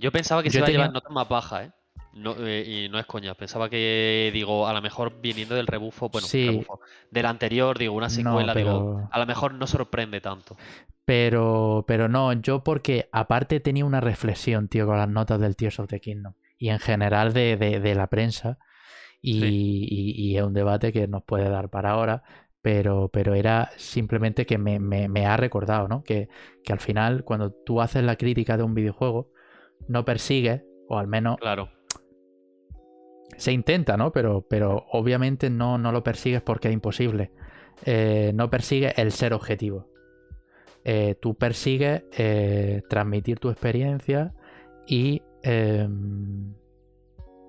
Yo pensaba que Yo se iba tenía- a llevar notas más bajas, ¿eh? No, eh, y no es coña. Pensaba que, digo, a lo mejor viniendo del rebufo, bueno, Sí. rebufo, del anterior, digo, una No, secuela, digo, a lo mejor no sorprende tanto. Pero, pero no, yo porque aparte tenía una reflexión, tío, con las notas del Tears of the Kingdom. y en general de, de- de la prensa. Y, Sí. y- y es un debate que nos puede dar para ahora, pero, pero era simplemente que me, me- me ha recordado, ¿no? Que, que al final, cuando tú haces la crítica de un videojuego, no persigues, o al menos Claro. se intenta, ¿no? Pero, pero obviamente no, no lo persigues porque es imposible. Eh, no persigues el ser objetivo. Eh, tú persigues eh, transmitir tu experiencia y em,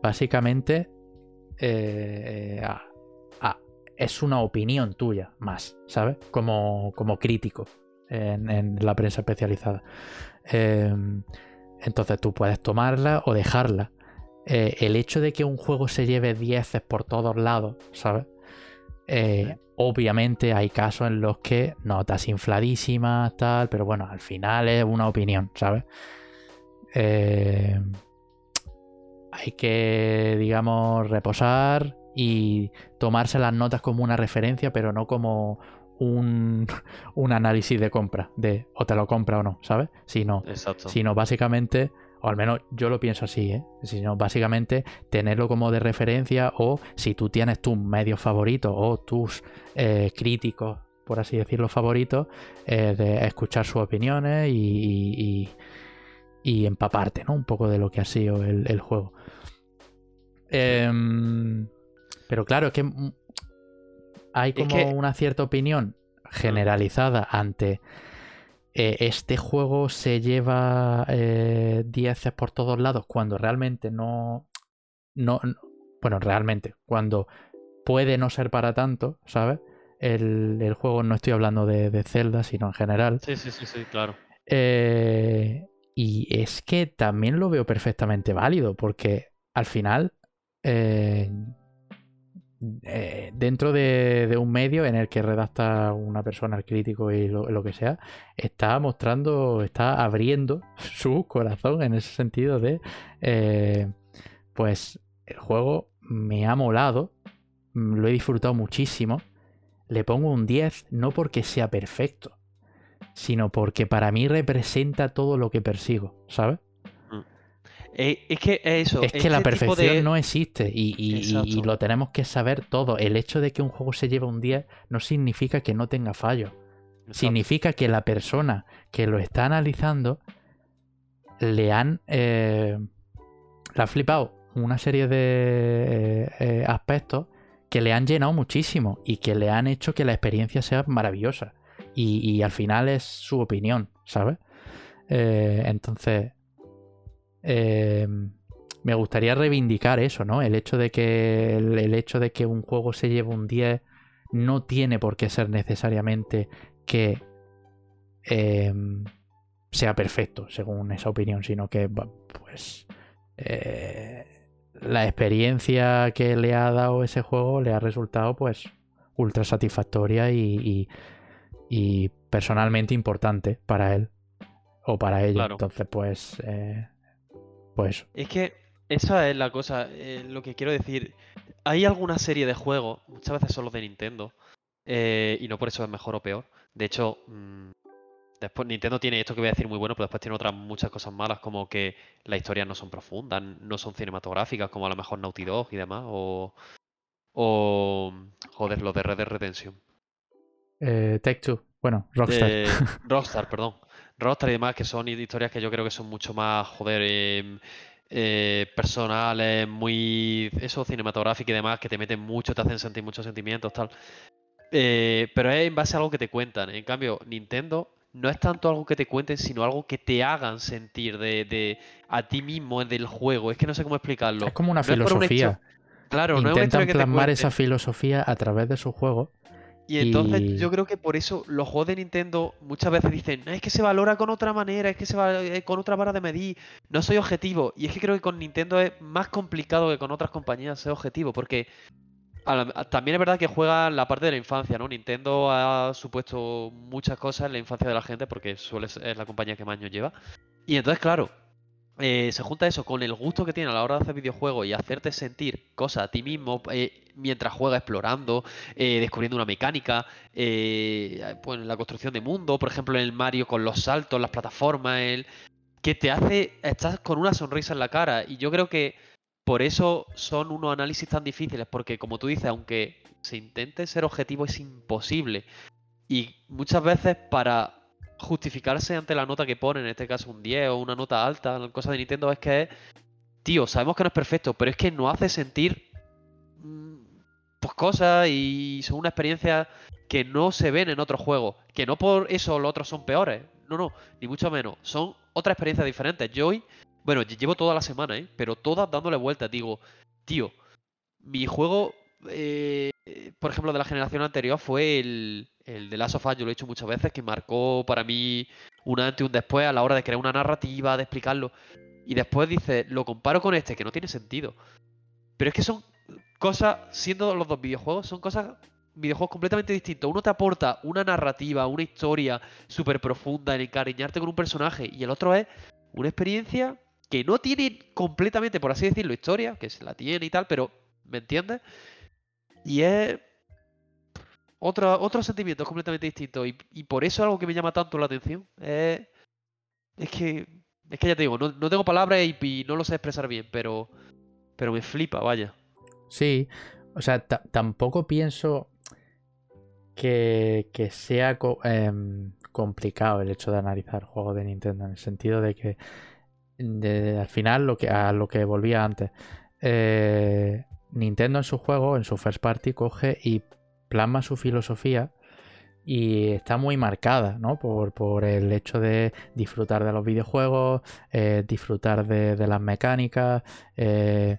básicamente eh, es una opinión tuya más, ¿sabes? Como, como crítico en, en la prensa especializada. Em, entonces tú puedes tomarla o dejarla eh, el hecho de que un juego se lleve 10 por todos lados, ¿sabes? Eh, obviamente hay casos en los que notas infladísimas, tal, pero bueno, al final es una opinión, ¿sabes? Eh, hay que, digamos, reposar y tomarse las notas como una referencia, pero no como un, un análisis de compra, de o te lo compra o no, ¿sabes? Sino Exacto. sino básicamente, o al menos yo lo pienso así, ¿eh? sino básicamente tenerlo como de referencia o si tú tienes tus medios favoritos o tus eh, críticos, por así decirlo, favoritos, eh, de escuchar sus opiniones y, y- y- y empaparte ¿no? un poco de lo que ha sido el, el juego. Em, pero claro, es que hay Es como que- una cierta opinión generalizada ante eh, este juego se lleva eh, 10 por todos lados cuando realmente no, no, no- Bueno, realmente, cuando puede no ser para tanto, ¿sabes? El, el juego, no estoy hablando de, de Zelda, sino en general. Sí, sí, sí, sí, claro. Eh, y es que también lo veo perfectamente válido, porque al final, eh, dentro de, un medio en el que redacta una persona, el crítico y lo, lo que sea, está mostrando, está abriendo su corazón en ese sentido de, eh, pues el juego me ha molado, mm, lo he disfrutado muchísimo, le pongo un 10 no porque sea perfecto, sino porque para mí representa todo lo que persigo, ¿sabes? Eh, es que es eso. Es que la este perfección de- no existe y, y- y- y Exacto. lo tenemos que saber todo. El hecho de que un juego se lleve un 10 no significa que no tenga fallos. Significa que la persona que lo está analizando le han, eh, le ha flipado una serie de eh, eh, aspectos que le han llenado muchísimo y que le han hecho que la experiencia sea maravillosa. Y, y al final es su opinión, ¿sabes? Eh, entonces, eh, me gustaría reivindicar eso, ¿no? El hecho de que el, el hecho de que un juego se lleve un 10 no tiene por qué ser necesariamente que eh, sea perfecto, según esa opinión, sino que, pues, eh, la experiencia que le ha dado ese juego le ha resultado, pues, ultra satisfactoria y, y- y personalmente importante para él o para ella. Claro. Entonces, pues, eh, pues, Es que esa es la cosa, eh, lo que quiero decir. Hay alguna serie de juegos, muchas veces son los de Nintendo, eh, y no por eso es mejor o peor. De hecho, mm, después Nintendo tiene esto que voy a decir muy bueno, pero después tiene otras muchas cosas malas, como que las historias no son profundas, no son cinematográficas, como a lo mejor Naughty Dog y demás, o... O... Joder, lo de Red Dead Redemption. eh, Take Two, bueno, Rockstar. de Rockstar, perdón. Rockstar y demás, que son historias que yo creo que son mucho más, joder, eh, eh, personales, muy, eso, cinematográficas y demás, que te meten mucho, te hacen sentir muchos sentimientos, tal. Eh, pero es en base a algo que te cuentan. En cambio, Nintendo no es tanto algo que te cuenten, sino algo que te hagan sentir de, de a ti mismo del juego. Es que no sé cómo explicarlo. es como una no filosofía. Claro, no es una Intentan historia que te plasmar esa filosofía a través de su juego. Y entonces Y- yo creo que por eso los juegos de Nintendo muchas veces dicen, "No, es que se valora con otra manera, es que se va eh, con otra vara de medir, no soy objetivo. Y es que creo que con Nintendo es más complicado que con otras compañías ser objetivo, porque la- también es verdad que juega la parte de la infancia, ¿no? Nintendo ha supuesto muchas cosas en la infancia de la gente, porque suele ser es la compañía que más años lleva. Y entonces, claro, eh, se junta eso con el gusto que tiene a la hora de hacer videojuegos y hacerte sentir cosas a ti mismo eh, mientras juegas explorando, eh, descubriendo una mecánica, eh, pues en la construcción de mundo, por ejemplo en el Mario con los saltos, las plataformas, el... que te hace, estás con una sonrisa en la cara. Y yo creo que por eso son unos análisis tan difíciles, porque como tú dices, aunque se intente ser objetivo, es imposible. Y muchas veces para justificarse ante la nota que pone, en este caso un 10 o una nota alta, cosa de Nintendo es que, tío, sabemos que no es perfecto, pero es que no hace sentir cosas y son una experiencia que no se ven en otros juegos. Que no por eso los otros son peores. No, no, ni mucho menos. Son otras experiencias diferentes. Yo hoy, bueno, llevo toda la semana, ¿eh? Pero todas dándole vueltas. Digo, tío, mi juego, eh, por ejemplo, de la generación anterior fue el, el de Last of Us, yo lo he dicho muchas veces, que marcó para mí un antes y un después a la hora de crear una narrativa, de explicarlo. Y después dice, lo comparo con este, que no tiene sentido. Pero es que son cosas, siendo los dos videojuegos, son cosas, videojuegos completamente distintos. Uno te aporta una narrativa, una historia súper profunda en encariñarte con un personaje, y el otro es una experiencia que no tiene completamente, por así decirlo, historia, que se la tiene y tal, pero, ¿me entiendes? Y es otro, otro sentimiento completamente distinto. Y, y, por eso algo que me llama tanto la atención es, es que, es que ya te digo, no, no tengo palabras y, no lo sé expresar bien, pero, pero me flipa, vaya. Sí, o sea, tampoco pienso que, que sea eh, complicado el hecho de analizar juegos de Nintendo, en el sentido de que al final lo que, a lo que volvía antes. Eh, Nintendo en su juego, en su first party, coge y plasma su filosofía y está muy marcada ¿no? por, por, el hecho de disfrutar de los videojuegos, eh, disfrutar de, de, las mecánicas. Eh,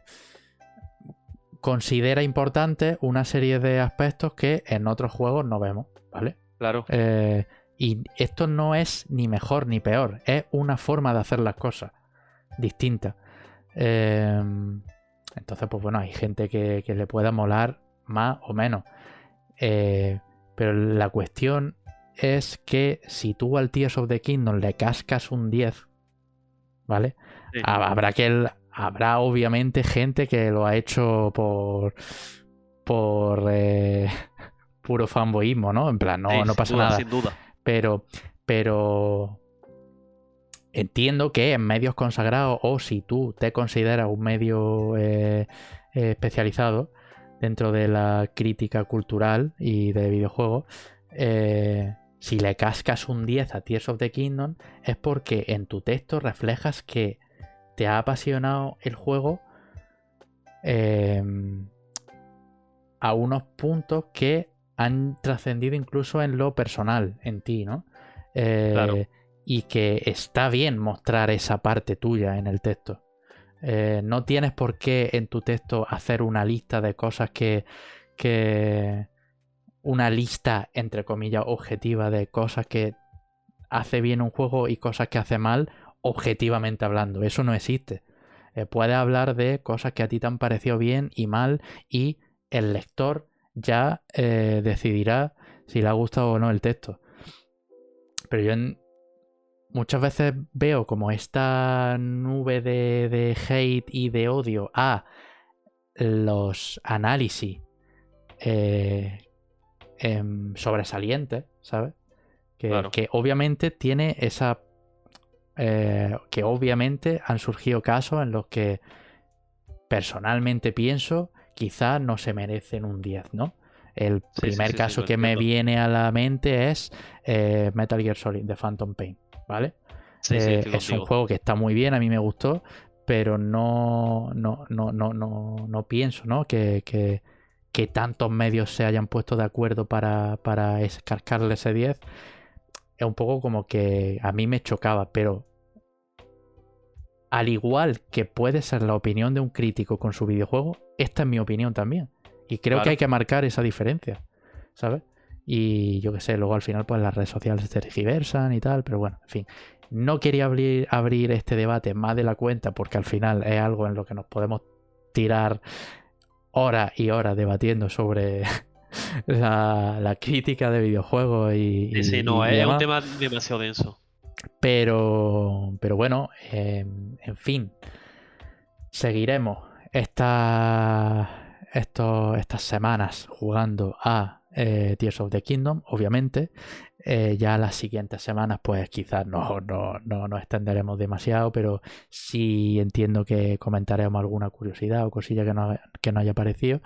considera importante una serie de aspectos que en otros juegos no vemos, ¿vale? Claro. Eh, y esto no es ni mejor ni peor, es una forma de hacer las cosas distinta. Eh, entonces, pues bueno, hay gente que, que le pueda molar más o menos. Eh, pero la cuestión es que si tú al Tears of the Kingdom le cascas un 10, ¿vale? Sí. Habrá que el, habrá obviamente gente que lo ha hecho por por eh, puro fanboyismo, ¿no? En plan, no, sí, no pasa duda, nada. Sin duda. Pero pero entiendo que en medios consagrados o si tú te consideras un medio eh, especializado dentro de la crítica cultural y de videojuegos, eh, si le cascas un 10 a Tears of the Kingdom es porque en tu texto reflejas que te ha apasionado el juego eh, a unos puntos que han trascendido incluso en lo personal, en ti, ¿no? Eh, claro. Y que está bien mostrar esa parte tuya en el texto. Eh, no tienes por qué en tu texto hacer una lista de cosas que, que. Una lista, entre comillas, objetiva de cosas que hace bien un juego y cosas que hace mal, objetivamente hablando. Eso no existe. Eh, puedes hablar de cosas que a ti te han parecido bien y mal y el lector ya eh, decidirá si le ha gustado o no el texto. Pero yo en, muchas veces veo como esta nube de, de, hate y de odio a los análisis eh, eh, sobresalientes, ¿sabes? Que, claro. que, obviamente tiene esa... Eh, que obviamente han surgido casos en los que personalmente pienso quizá no se merecen un 10, ¿no? El Sí, primer sí, sí, caso que me viene a la mente es eh, Metal Gear Solid de Phantom Pain, ¿vale? Eh, es un juego que está muy bien, a mí me gustó, pero no, no, no, no, no, no pienso ¿no? Que, que, que tantos medios se hayan puesto de acuerdo para, para escarcarle ese 10. Un poco como que a mí me chocaba, pero al igual que puede ser la opinión de un crítico con su videojuego, esta es mi opinión también. Y creo Claro. que hay que marcar esa diferencia, ¿sabes? Y yo qué sé, luego al final pues las redes sociales se tergiversan y tal, pero bueno, en fin. No quería abrir, abrir este debate más de la cuenta porque al final es algo en lo que nos podemos tirar horas y horas debatiendo sobre la, la crítica de videojuegos y... Sí, no, y es un tema demasiado denso. Pero, pero bueno, eh, en fin, seguiremos esta, estos, estas semanas jugando a eh, Tears of the Kingdom, obviamente. Eh, ya las siguientes semanas, pues quizás no, no, no nos extenderemos demasiado, pero sí entiendo que comentaremos alguna curiosidad o cosilla que no, que no haya aparecido.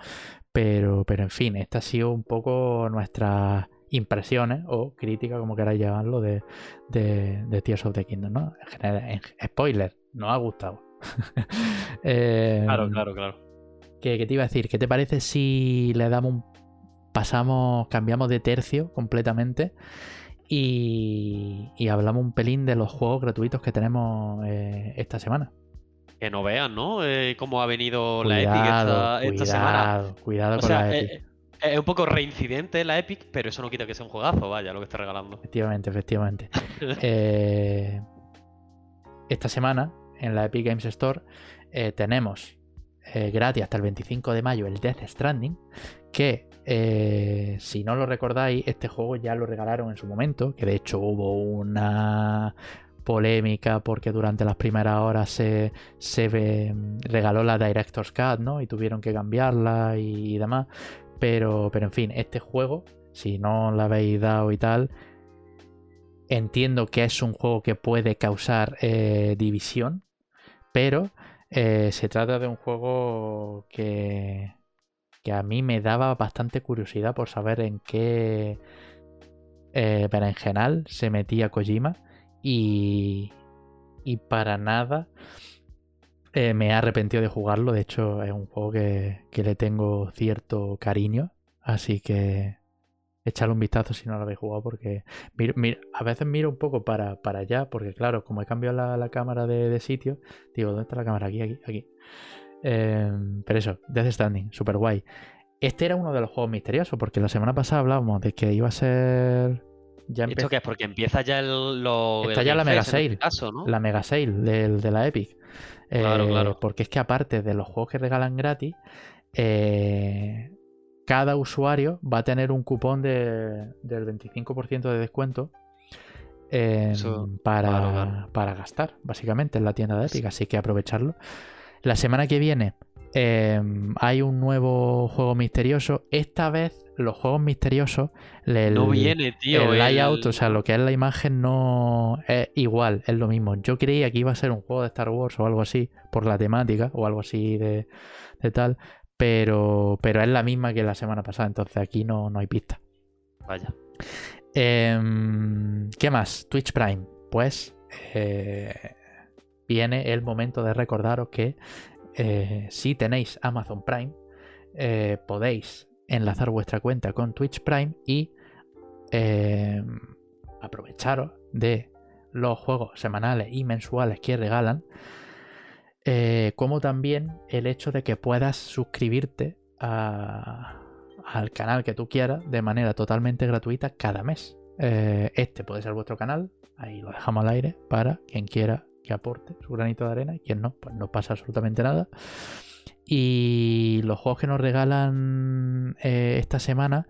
Pero, pero en fin, esta ha sido un poco nuestras impresiones o crítica, como queráis llamarlo, de, de, de Tears of the Kingdom, ¿no? En general, en- spoiler, nos ha gustado. Eh, Claro, claro, claro. ¿Qué, qué te iba a decir? ¿Qué te parece si le damos un. pasamos, cambiamos de tercio completamente y, y hablamos un pelín de los juegos gratuitos que tenemos eh, esta semana? Que no vean, ¿no? Eh, cómo ha venido la Epic Cuidado, esta, esta semana. cuidado, cuidado O con sea, la eh, Epic. eh, es un poco reincidente la Epic, pero eso no quita que sea un juegazo, vaya, lo que está regalando. Efectivamente, efectivamente. Eh, esta semana en la Epic Games Store eh, tenemos eh, gratis hasta el 25 de mayo el Death Stranding, que si no lo recordáis, este juego ya lo regalaron en su momento, que de hecho hubo una polémica porque durante las primeras horas se, se eh, regaló la Director's Cut, ¿no? Y tuvieron que cambiarla y, demás. Pero, pero en fin, este juego, si no lo habéis dado y tal, entiendo que es un juego que puede causar eh, división, pero eh, se trata de un juego que, que a mí me daba bastante curiosidad por saber en qué eh, berenjenal se metía Kojima y, y para nada eh, me he arrepentido de jugarlo. De hecho, es un juego que, que le tengo cierto cariño, así que echarle un vistazo si no lo habéis jugado porque a veces miro un poco para, para allá porque claro, como he cambiado la, la cámara de, sitio, digo, ¿dónde está la cámara? Aquí, aquí, aquí. Eh, pero eso, Death Standing, super guay. Este era uno de los juegos misteriosos porque la semana pasada hablábamos de que iba a ser... Ya ¿Esto empezó qué es? Porque empieza ya el, lo, Está el ya la Mega este Sale. caso, ¿no? la mega sale del- de la Epic. Claro, Eh, claro. Porque es que aparte de los juegos que regalan gratis, eh, cada usuario va a tener un cupón de, del 25% de descuento eh, Eso, para, claro, claro. para gastar, básicamente, en la tienda de Epic. Así que aprovecharlo. La semana que viene eh, hay un nuevo juego misterioso. Esta vez los juegos misteriosos... el- no viene, tío. el el- layout, o sea, lo que es la imagen no es igual, es lo mismo. Yo creía que iba a ser un juego de Star Wars o algo así, por la temática, o algo así de, de tal, pero, pero es la misma que la semana pasada, entonces aquí no, no hay pista. Vaya. Em, ¿Qué más? Twitch Prime. Pues eh, viene el momento de recordaros que eh, si tenéis Amazon Prime, eh, podéis enlazar vuestra cuenta con Twitch Prime y eh, aprovecharos de los juegos semanales y mensuales que regalan, como también el hecho de que puedas suscribirte al canal que tú quieras de manera totalmente gratuita cada mes. Este puede ser vuestro canal, ahí lo dejamos al aire para quien quiera que aporte su granito de arena y quien no, pues no pasa absolutamente nada. Y los juegos que nos regalan eh, esta semana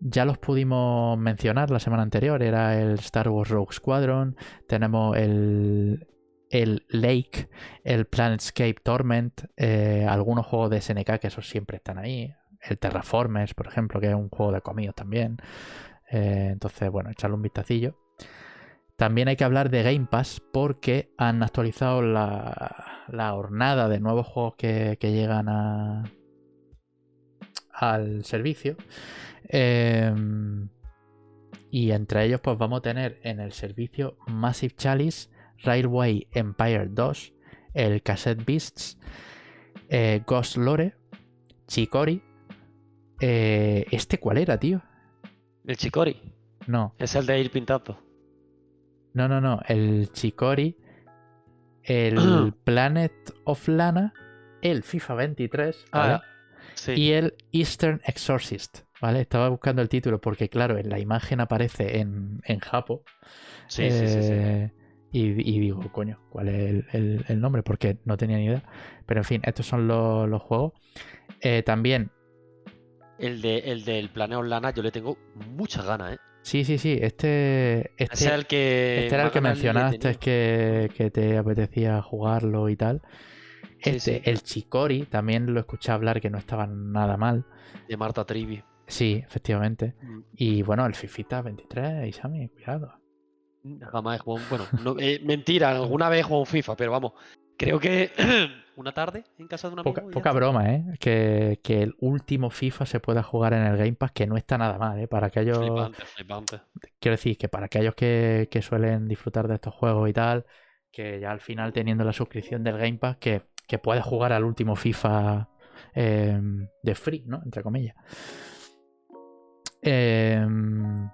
ya los pudimos mencionar la semana anterior. Era el Star Wars Rogue Squadron, tenemos el, el Lake, el Planetscape Torment, eh, algunos juegos de SNK que esos siempre están ahí. El Terraformers, por ejemplo, que es un juego de comidos también. Eh, entonces, bueno, echarle un vistacillo. También hay que hablar de Game Pass porque han actualizado la, la hornada de nuevos juegos que, que llegan a, al servicio. Eh, y entre ellos, pues vamos a tener en el servicio Massive Chalice, Railway Empire 2, el Cassette Beasts, eh, Ghost Lore, Chicori. eh, ¿Este cuál era, tío? El Chicori. No, Es el de ir pintando. No, no, no. El Chicori, el Planet of Lana, el FIFA 23, ¿vale? Ah, sí. y el Eastern Exorcist, ¿vale? Estaba buscando el título porque, claro, en la imagen aparece en, en Japo. sí, sí, sí, sí. Eh, Y, y digo, coño, ¿cuál es el, el- el nombre? Porque no tenía ni idea. Pero en fin, estos son los, los juegos. Eh, también, El, de, el del Planeo Lana yo le tengo muchas ganas, ¿eh? Sí, sí, sí, este, este, Ese es el que. este era el que mencionaste, es que, que te apetecía jugarlo y tal. Este, sí. el Chicori, también lo escuché hablar que no estaba nada mal. De Marta Trivi. Sí, efectivamente. Mm, Y bueno, el Fifita 23, Isami, cuidado. Jamás he jugado. un- Bueno, no- eh, mentira, alguna vez he jugado un FIFA, pero vamos. Creo que una tarde en casa de un amigo. Poca, broma, ¿eh? Que, que el último FIFA se pueda jugar en el Game Pass, que no está nada mal, ¿eh? Para aquellos. Flipante, flipante. Quiero decir que para aquellos que, que suelen disfrutar de estos juegos y tal, que ya al final teniendo la suscripción del Game Pass, que, que puedes jugar al último FIFA eh, de free, ¿no? Entre comillas. Em,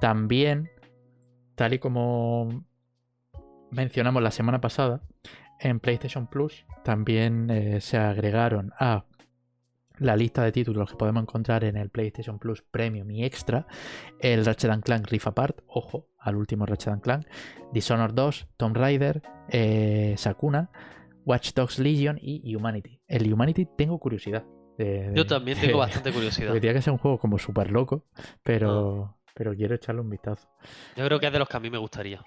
también, tal y como mencionamos la semana pasada, en PlayStation Plus también eh, se agregaron a la lista de títulos que podemos encontrar en el PlayStation Plus Premium y Extra el Ratchet and Clank Rift Apart, ojo, al último Ratchet and Clank, Dishonored 2, Tomb Raider, eh, Sakuna, Watch Dogs Legion y Humanity. El Humanity tengo curiosidad. de- Yo también tengo bastante curiosidad. Tiene que ser un juego como súper loco, pero, pero quiero echarle un vistazo. Yo creo que es de los que a mí me gustaría,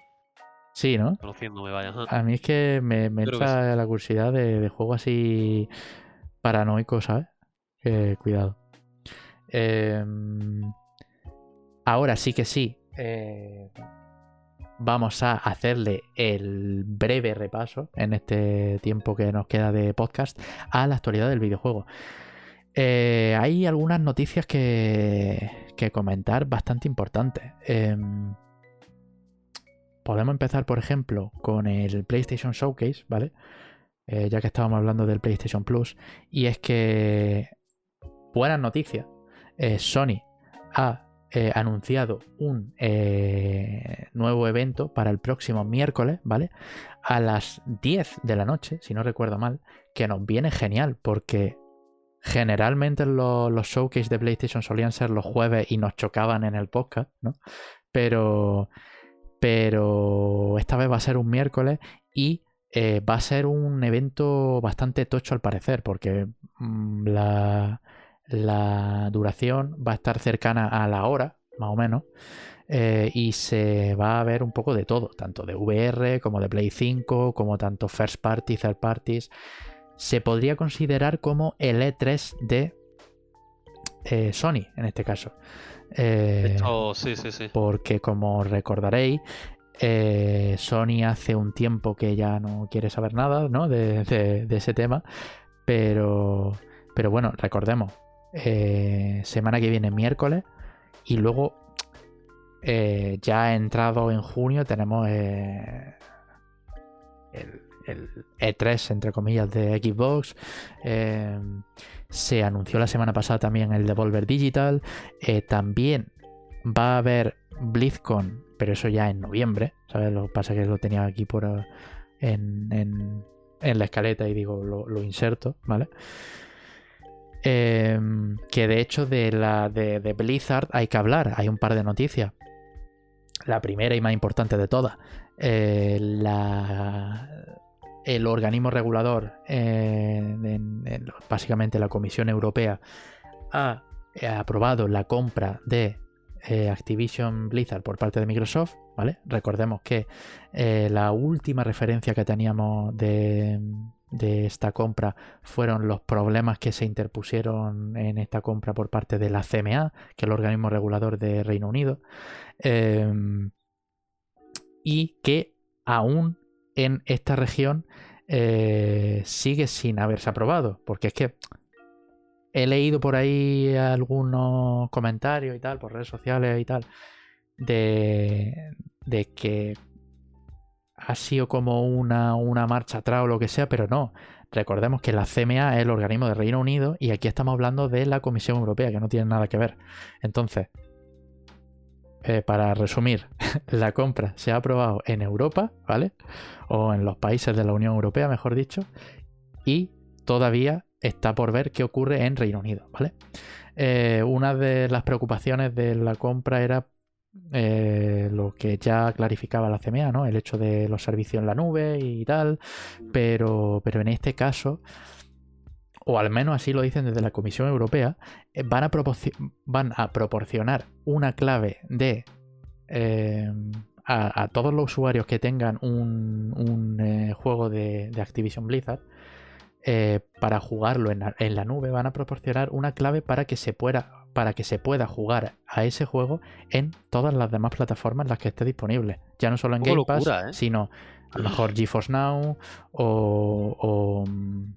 Sí, ¿no? conociéndome, vaya. ajá. A mí es que me, me que entra la curiosidad de, de juego así paranoico, ¿sabes? Que cuidado. Em, ahora sí que sí. eh, vamos a hacerle el breve repaso en este tiempo que nos queda de podcast a la actualidad del videojuego. Eh, hay algunas noticias que, que comentar bastante importantes. Em, podemos empezar, por ejemplo, con el PlayStation Showcase, ¿vale? Eh, ya que estábamos hablando del PlayStation Plus. Y es que, buenas noticias, eh, Sony ha eh, anunciado un nuevo evento para el próximo miércoles, ¿vale? A las 10 de la noche, si no recuerdo mal, que nos viene genial porque generalmente los, los showcase de PlayStation solían ser los jueves y nos chocaban en el podcast, ¿no? Pero, pero esta vez va a ser un miércoles y eh, va a ser un evento bastante tocho al parecer, porque mm, la, duración va a estar cercana a la hora, más o menos, eh, y se va a ver un poco de todo, tanto de VR como de Play 5, como tanto first party, third parties. Se podría considerar como el E3 de eh, Sony, en este caso. Eh, Esto, sí, sí, sí. porque como recordaréis, eh, Sony hace un tiempo que ya no quiere saber nada ¿no? de, de- de ese tema, pero, pero bueno, recordemos, eh, semana que viene miércoles y luego ya entrado en junio tenemos el, el E3 entre comillas de Xbox. eh, se anunció la semana pasada también el Devolver Digital. eh, también va a haber BlizzCon, pero eso ya en noviembre. ¿Sabes? Lo que pasa es que lo tenía aquí por eh, en, en- la escaleta y digo, lo, inserto, ¿vale? Em, que de hecho de la de, de Blizzard hay que hablar, hay un par de noticias. La primera y más importante de todas. la, el organismo regulador, en- en- básicamente la Comisión Europea, ha eh, aprobado la compra de eh, Activision Blizzard por parte de Microsoft, ¿vale? Recordemos que eh, la última referencia que teníamos de, de esta compra fueron los problemas que se interpusieron en esta compra por parte de la CMA, que es el organismo regulador de Reino Unido, em, y que aún en esta región eh, sigue sin haberse aprobado, porque es que he leído por ahí algunos comentarios y tal, por redes sociales y tal, de, de que ha sido como una, una marcha atrás o lo que sea, pero no. Recordemos que la CMA es el organismo de Reino Unido y aquí estamos hablando de la Comisión Europea, que no tiene nada que ver. Entonces, eh, para resumir, la compra se ha aprobado en Europa, ¿vale? O en los países de la Unión Europea, mejor dicho, y todavía está por ver qué ocurre en Reino Unido, ¿vale? Eh, una de las preocupaciones de la compra era eh, lo que ya clarificaba la CMA, ¿no? El hecho de los servicios en la nube y tal, pero, pero en este caso, o al menos así lo dicen desde la Comisión Europea, eh, van, a proporci- van a proporcionar una clave de eh, a, a todos los usuarios que tengan un, un, eh, juego de, de Activision Blizzard eh, para jugarlo en la, en la nube van a proporcionar una clave para que se pueda para que se pueda jugar a ese juego en todas las demás plataformas en las que esté disponible. Ya no solo en Game Pass, locura, sino a lo mejor GeForce Now o, o, mm,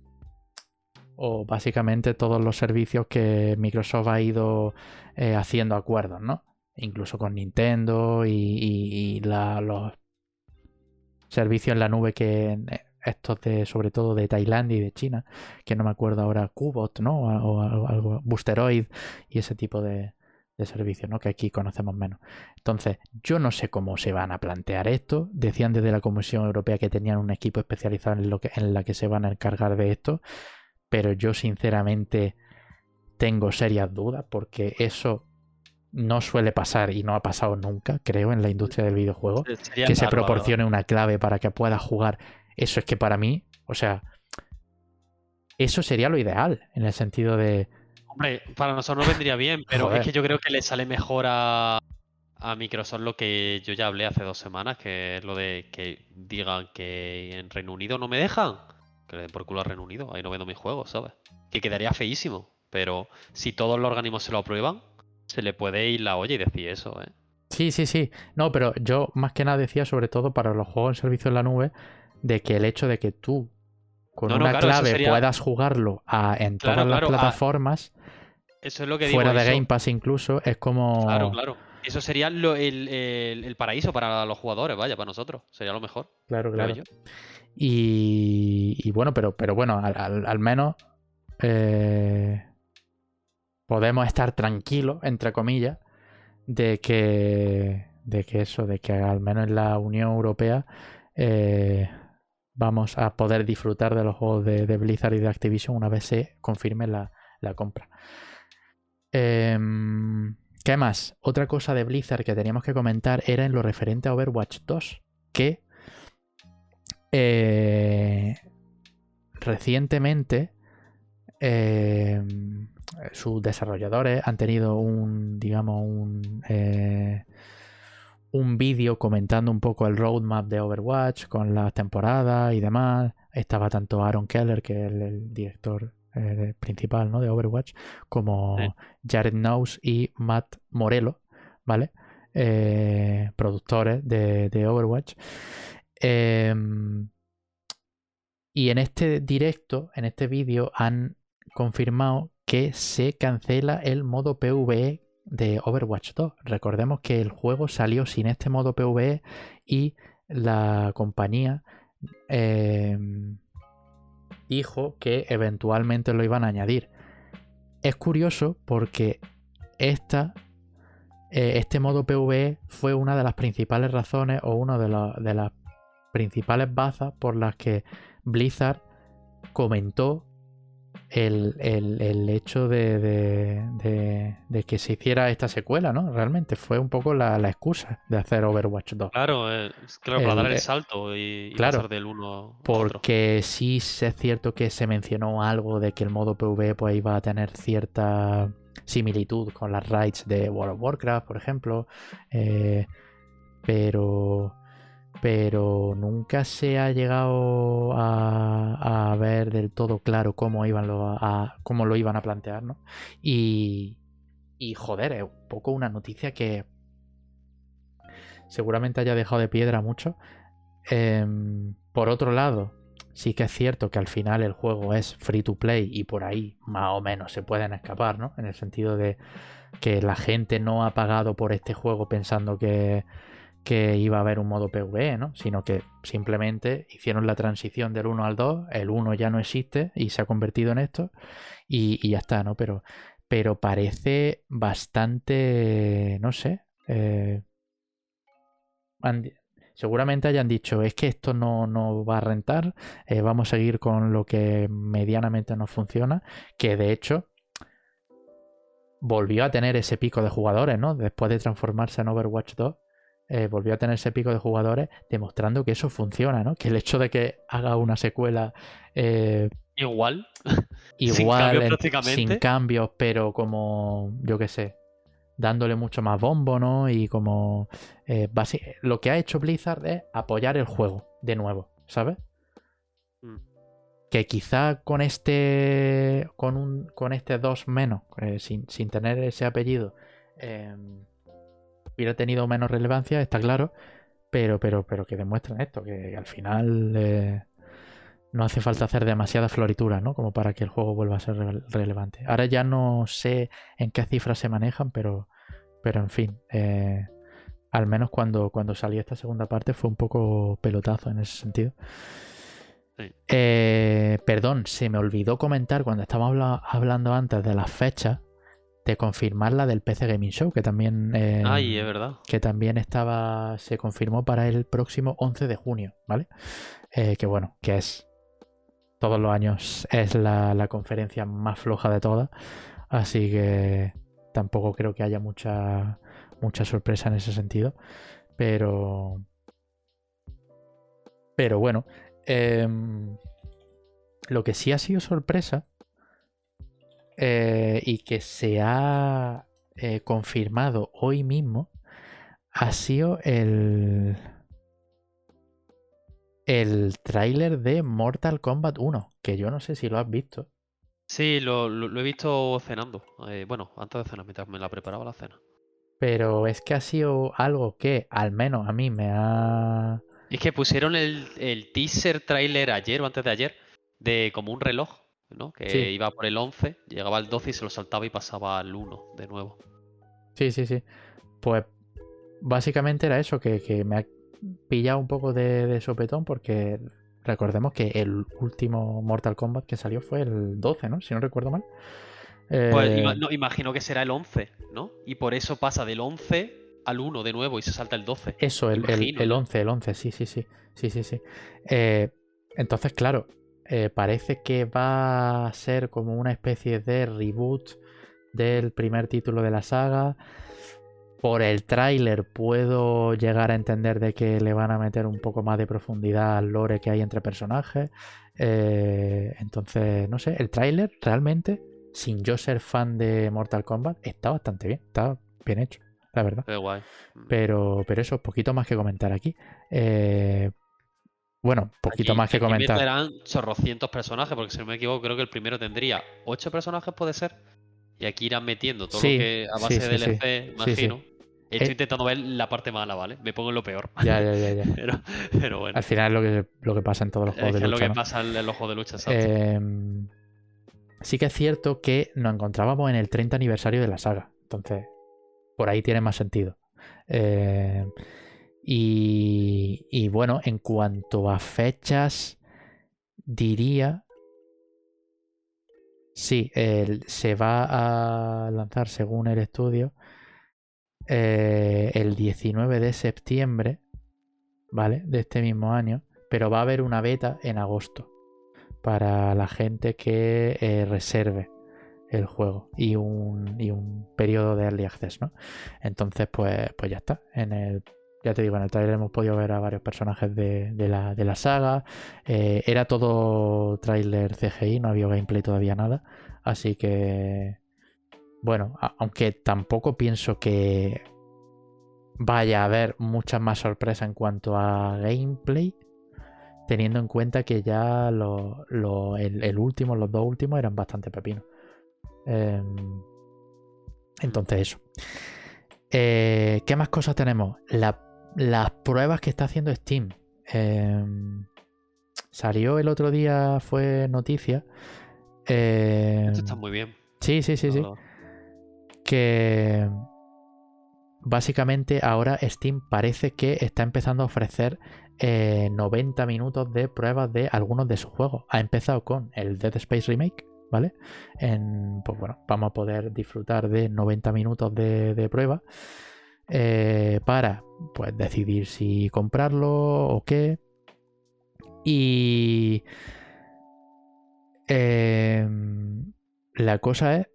o básicamente todos los servicios que Microsoft ha ido eh, haciendo acuerdos, ¿no? Incluso con Nintendo y, los servicios en la nube que eh, estos de sobre todo de Tailandia y de China, que no me acuerdo ahora, Qbot, ¿no? O, algo- Boosteroid y ese tipo de, de servicios, ¿no? Que aquí conocemos menos. Entonces, yo no sé cómo se van a plantear esto. Decían desde la Comisión Europea que tenían un equipo especializado en, lo que, en la que se van a encargar de esto, pero yo sinceramente tengo serias dudas porque eso no suele pasar y no ha pasado nunca, creo, en la industria del videojuego Sería que se proporcione una clave para que puedas jugar. Eso es que para mí, o sea, eso sería lo ideal, en el sentido de. Hombre, para nosotros nos vendría bien, pero Joder. es que yo creo que le sale mejor a, a Microsoft lo que yo ya hablé hace dos semanas, que es lo de que digan que en Reino Unido no me dejan. Que le den por culo a Reino Unido, ahí no vendo mis juegos, ¿sabes? Que quedaría feísimo, pero si todos los organismos se lo aprueban, se le puede ir la olla y decir eso, ¿eh? Sí, sí, sí. No, pero yo más que nada decía sobre todo para los juegos en servicio en la nube, de que el hecho de que tú con No, no, una claro, clave sería- puedas jugarlo a- en Claro, todas las a- plataformas, Eso es lo que digo. fuera de eso- Game Pass incluso, es como... Claro, claro. Eso sería lo- el, el- el paraíso para los jugadores, vaya, para nosotros. Sería lo mejor, Claro, claro. yo. Y, bueno, pero, bueno, al, menos eh, podemos estar tranquilos, entre comillas, de que, de que eso, de que al menos en la Unión Europea eh, vamos a poder disfrutar de los juegos de, Blizzard y de Activision una vez se confirme la, la compra. Em, ¿Qué más? Otra cosa de Blizzard que teníamos que comentar era en lo referente a Overwatch 2, que eh, recientemente eh, sus desarrolladores han tenido un, digamos, un, eh, un vídeo comentando un poco el roadmap de Overwatch con las temporadas y demás. Estaba tanto Aaron Keller, que es el, el director eh, principal ¿no? de Overwatch, como Sí. Jared Knowles y Matt Morello, ¿vale? Productores de, de Overwatch. Em, y en este directo, en este vídeo, han confirmado que se cancela el modo PvE de Overwatch 2. Recordemos que el juego salió sin este modo PvE y la compañía em, dijo que eventualmente lo iban a añadir. Es curioso porque esta, eh, este modo PvE fue una de las principales razones o una de, la- de las principales bazas por las que Blizzard comentó el, el- el hecho de, de- de- de que se hiciera esta secuela, ¿no? Realmente fue un poco la, la excusa de hacer Overwatch 2. Claro, eh, claro, para El- dar el eh, salto y, y claro, pasar del uno a otro. Porque sí es cierto que se mencionó algo de que el modo PvE pues, iba a tener cierta similitud con las raids de World of Warcraft, por ejemplo. eh, pero. Pero nunca se ha llegado a, ver del todo claro cómo iban lo, a, cómo lo iban a plantear, ¿no? Y. Y joder, es un poco una noticia que seguramente haya dejado de piedra mucho. Em, por otro lado, sí que es cierto que al final el juego es free to play y por ahí más o menos se pueden escapar, ¿no? En el sentido de que la gente no ha pagado por este juego pensando que, que iba a haber un modo PvE, ¿no? Sino que simplemente hicieron la transición del 1 al 2, el 1 ya no existe y se ha convertido en esto y, ya está, ¿no? Pero, pero parece bastante, no sé, eh, seguramente hayan dicho, es que esto no, no va a rentar, eh, vamos a seguir con lo que medianamente nos funciona, que de hecho volvió a tener ese pico de jugadores, ¿no? Después de transformarse en Overwatch 2, eh, volvió a tener ese pico de jugadores demostrando que eso funciona, ¿no? Que el hecho de que haga una secuela eh, Igual, igual, cambios en- prácticamente. sin cambios, pero como, yo qué sé, dándole mucho más bombo, ¿no? Y como eh, lo que ha hecho Blizzard es apoyar el juego de nuevo, ¿sabes? Mm. que quizá con este con un con este 2 menos eh, sin, sin, tener ese apellido eh, hubiera tenido menos relevancia está claro pero pero pero que demuestran esto que, al final eh, no hace falta hacer demasiada floritura no como para que el juego vuelva a ser re relevante ahora ya no sé en qué cifras se manejan pero pero en fin eh, al menos cuando, cuando salió esta segunda parte fue un poco pelotazo en ese sentido. Sí. Eh, perdón, se me olvidó comentar cuando estábamos habla hablando antes de las fechas de confirmar la del PC Gaming Show, que también, eh, Ay, es verdad. que también estaba, se confirmó para el próximo 11 de junio, ¿vale? Eh, que bueno, que es todos los años es la, la conferencia más floja de todas, así que tampoco creo que haya mucha mucha sorpresa en ese sentido. Pero. Pero bueno. Eh, lo que sí ha sido sorpresa. Eh, y que se ha eh, confirmado hoy mismo. Ha sido el. El tráiler de Mortal Kombat 1. Que yo no sé si lo has visto. Sí, lo, lo, lo he visto cenando. Eh, bueno, antes de cenar, mientras me la preparaba la cena. Pero es que ha sido algo que al menos a mí me ha... Es que pusieron el, el teaser trailer ayer o antes de ayer de como un reloj, ¿no? Que Sí. iba por el 11, llegaba al 12 y se lo saltaba y pasaba al 1 de nuevo. Sí, sí, sí. Pues básicamente era eso, que, que me ha pillado un poco de, de sopetón porque recordemos que el último Mortal Kombat que salió fue el 12, ¿no? Si no recuerdo mal. Pues Eh, ima- no, imagino que será el 11, ¿no? Y por eso pasa del 11 al 1 de nuevo y se salta el 12. Eso, el, el, el ¿no? 11, el 11, sí, sí, sí. Sí, sí, sí. Eh, entonces, claro, eh, parece que va a ser como una especie de reboot del primer título de la saga. Por el tráiler puedo llegar a entender de que le van a meter un poco más de profundidad al lore que hay entre personajes. Eh, entonces, no sé, el tráiler realmente, sin yo ser fan de Mortal Kombat, está bastante bien, está bien hecho, la verdad. Qué guay. Pero, pero eso, poquito más que comentar aquí. Eh, bueno, poquito Aquí- más que comentar. meterán chorrocientos personajes, porque si no me equivoco, creo que el primero tendría 8 personajes, puede ser. Y aquí irán metiendo todo Sí, lo que a base sí, de. DLC, imagino. Estoy Eh, intentando ver la parte mala, ¿vale? Me pongo en lo peor. Ya, ya, ya, ya. pero, pero bueno. Al final es lo que, lo que pasa en todos los Es juegos que de es lo lucha. que ¿no? pasa en el ojo de lucha. Eh, sí que es cierto que nos encontrábamos en el 30 aniversario de la saga. Entonces, por ahí tiene más sentido. Eh, y, bueno, en cuanto a fechas, diría... Sí, se va a lanzar según el estudio eh, el 19 de septiembre, ¿vale? De este mismo año, pero va a haber una beta en agosto para la gente que eh, reserve el juego y un, y un periodo de early access, ¿no? Entonces, pues, pues ya está. En el, ya te digo, en el trailer hemos podido ver a varios personajes de, de la, de la saga. Eh, era todo trailer CGI, no había gameplay todavía nada. Así que, bueno, aunque tampoco pienso que vaya a haber muchas más sorpresas en cuanto a gameplay, teniendo en cuenta que ya lo- lo- el, el último, los dos últimos eran bastante pepinos. Em, entonces eso. Eh, ¿Qué más cosas tenemos? La- las pruebas que está haciendo Steam. Em, salió el otro día, fue noticia. Em, Esto está muy bien. sí, sí, sí, sí que básicamente ahora Steam parece que está empezando a ofrecer eh, 90 minutos de pruebas de algunos de sus juegos. Ha empezado con el Dead Space Remake, ¿vale? En, pues bueno, vamos a poder disfrutar de 90 minutos de, de prueba eh, para pues decidir si comprarlo o qué. Y em, la cosa es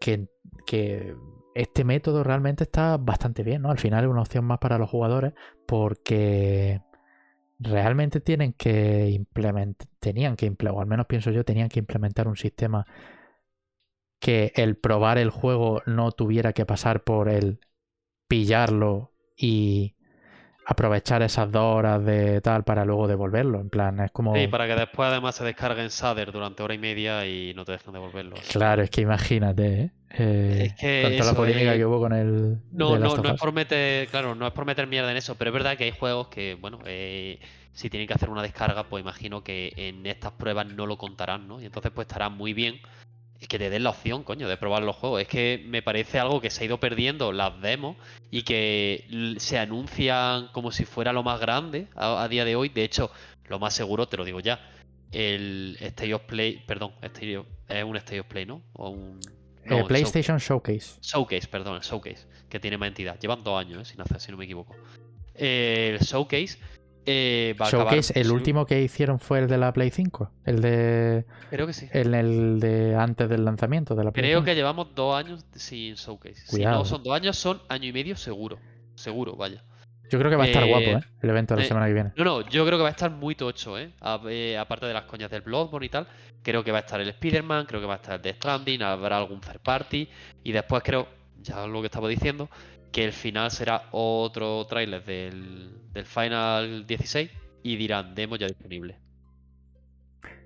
que, que este método realmente está bastante bien, ¿no? Al final es una opción más para los jugadores porque realmente tienen que implementar, tenían que implementar, o al menos pienso yo, tenían que implementar un sistema que el probar el juego no tuviera que pasar por el pillarlo y aprovechar esas dos horas de tal para luego devolverlo. En plan, es como. Sí, para que después además se descargue en Sader durante hora y media y no te dejen devolverlo. Claro, es que imagínate, ¿eh? Eh, Es que toda la polémica es- que hubo con el. No, no, no es por meter, claro, no es por meter mierda en eso, pero es verdad que hay juegos que, bueno, eh, si tienen que hacer una descarga, pues imagino que en estas pruebas no lo contarán, ¿no? Y entonces pues estará muy bien que te den la opción, coño, de probar los juegos. Es que me parece algo que se ha ido perdiendo las demos y que se anuncian como si fuera lo más grande a, a día de hoy. De hecho, lo más seguro, te lo digo ya, el State of Play, perdón, State of- es un State of Play, ¿no? O un... Eh, no, PlayStation Showcase. Showcase, perdón, el Showcase, que tiene más entidad. Llevan dos años, ¿eh? sin hacer, si no me equivoco. Eh, el Showcase eh, va a Showcase, el sí, último que hicieron fue el de la Play 5. El de. Creo que sí. El, el de antes del lanzamiento de la Play Creo 5. que llevamos dos años sin Showcase. Si no son dos años, son año y medio seguro. Seguro, vaya. Yo creo que va a estar eh, guapo, ¿eh? El evento de la eh, semana que viene. No, no, yo creo que va a estar muy tocho, ¿eh? A- eh, aparte de las coñas del Bloodborne y tal, creo que va a estar el Spider-Man, creo que va a estar el Death Stranding, habrá algún third party, y después creo, ya lo que estaba diciendo, que el final será otro tráiler del, del Final 16 y dirán demo ya disponible.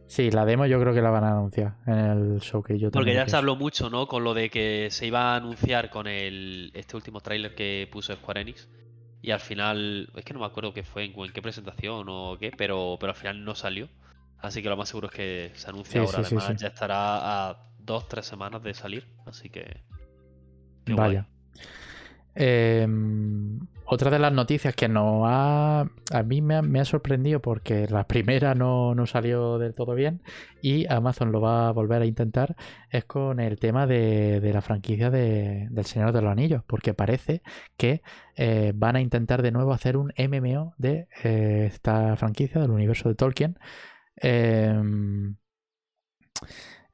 Sí, la demo yo creo que la van a anunciar en el Showcase. Yo Porque ya se habló mucho, ¿no? Con lo de que se iba a anunciar con el este último tráiler que puso Square Enix. Y al final, es que no me acuerdo qué fue, en, en qué presentación o qué, pero, pero al final no salió. Así que lo más seguro es que se anuncie Sí, ahora. sí, Además, sí. ya estará a dos, tres semanas de salir. Así que. guay. Em, otra de las noticias que nos ha. A mí me ha, sorprendido porque la primera no, no salió del todo bien y Amazon lo va a volver a intentar es con el tema de, la franquicia de- del Señor de los Anillos. Porque parece que eh, van a intentar de nuevo hacer un MMO de eh, esta franquicia del universo de Tolkien. Em,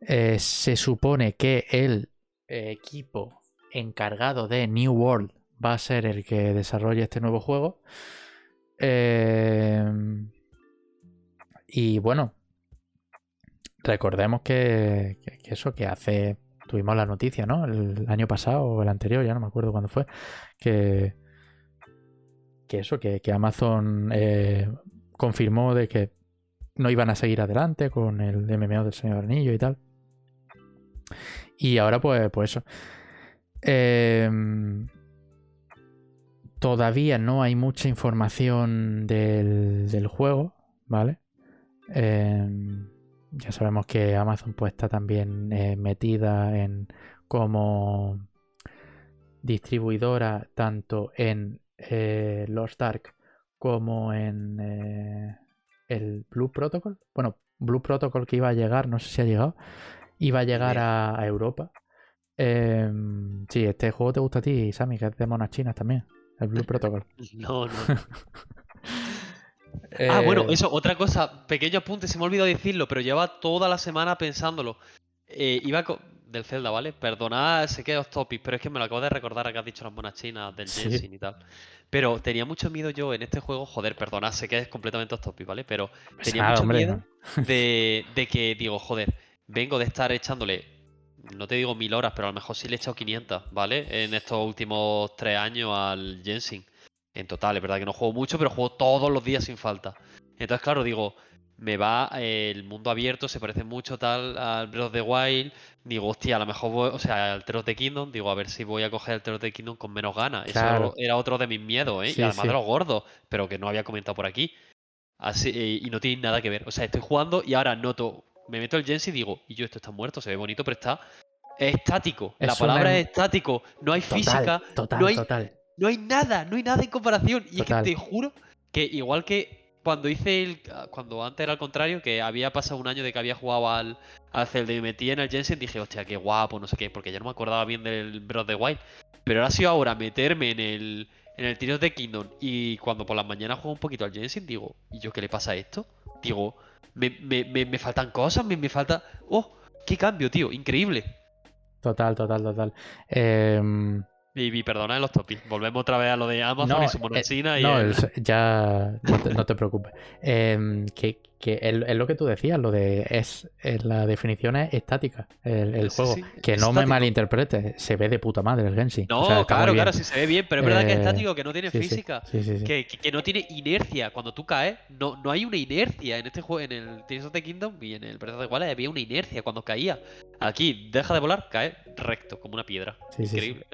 eh, se supone que el equipo encargado de New World va a ser el que desarrolle este nuevo juego. Eh, y bueno, recordemos que eso que hace, tuvimos la noticia, ¿no? El año pasado o el anterior, ya no me acuerdo cuándo fue, que, que eso, que, que Amazon eh, confirmó de que no iban a seguir adelante con el MMO del Señor Anillo y tal. Y ahora pues, pues eso. Em, todavía no hay mucha información del, del juego, ¿vale? Em, ya sabemos que Amazon pues está también eh, metida en como distribuidora tanto en eh, Lost Ark como en eh, el Blue Protocol. Bueno, Blue Protocol que iba a llegar, no sé si ha llegado, iba a llegar a, a Europa. Em, sí, este juego te gusta a ti, Sammy, que es de monas chinas también. El Blue Protocol. No, no. Ah, bueno, Eh, eso, otra cosa, pequeño apunte, se me ha olvidado decirlo, pero lleva toda la semana pensándolo. Eh, iba co- del Zelda, ¿vale? Perdonad, sé que es topic, pero es que me lo acabo de recordar que has dicho las monas chinas del Sí. Y tal. Pero tenía mucho miedo yo en este juego, joder, perdonad, sé que es completamente topic, ¿vale? Pero pues tenía mucho hombre, miedo de, de que, digo, joder, vengo de estar echándole, no te digo mil horas, pero a lo mejor sí le he echado 500, ¿vale? En estos últimos tres años al Genshin. En total, es verdad que no juego mucho, pero juego todos los días sin falta. Entonces, claro, digo, me va eh, el mundo abierto, se parece mucho tal al Breath of the Wild. Digo, hostia, a lo mejor voy, o sea, al Tears of the Kingdom, digo, a ver si voy a coger el Tears of the Kingdom con menos ganas. Claro. Eso era otro de mis miedos, ¿eh? Sí, y además sí. de los gordos, pero que no había comentado por aquí. Así, eh, y no tiene nada que ver. O sea, estoy jugando y ahora noto, me meto el Genshin y digo, y yo esto está muerto, se ve bonito, pero está estático. La Es palabra em- es estático, no hay total, física, total, no hay total. no hay nada, no hay nada en comparación. Y es que te juro que igual que cuando hice el. Cuando antes era al contrario, que había pasado un año de que había jugado al, al Zelda y me metí en el Jensen, dije, hostia, qué guapo, no sé qué, porque ya no me acordaba bien del Breath of the Wild. Pero ahora ha sido ahora meterme en el. En el Tears of the Kingdom y cuando por las mañanas juego un poquito al Jensen, digo, ¿y yo qué le pasa a esto? Digo, me, me, me, me faltan cosas, me, me falta. ¡Oh! ¡Qué cambio, tío! Increíble. Total, total, total. Em, Y, y perdona los topics. Volvemos otra vez a lo de Amazon No, y su eh, monachina y no, el- ya no te, no te preocupes. Que, que es, lo que tú decías, lo de es, es- la definición es estática, el, el Sí, juego. sí, que no me estático. malinterprete, se ve de puta madre el Genshin. No, O sea, claro, claro, sí se ve bien, pero es verdad que es Eh, estático, que no tiene Sí, física. Que, que- no tiene inercia. Cuando tú caes, no, no hay una inercia en este juego, en el Tears of the Kingdom y en el Breath of the Wild había una inercia cuando caía. Aquí deja de volar, cae recto, como una piedra. Increíble.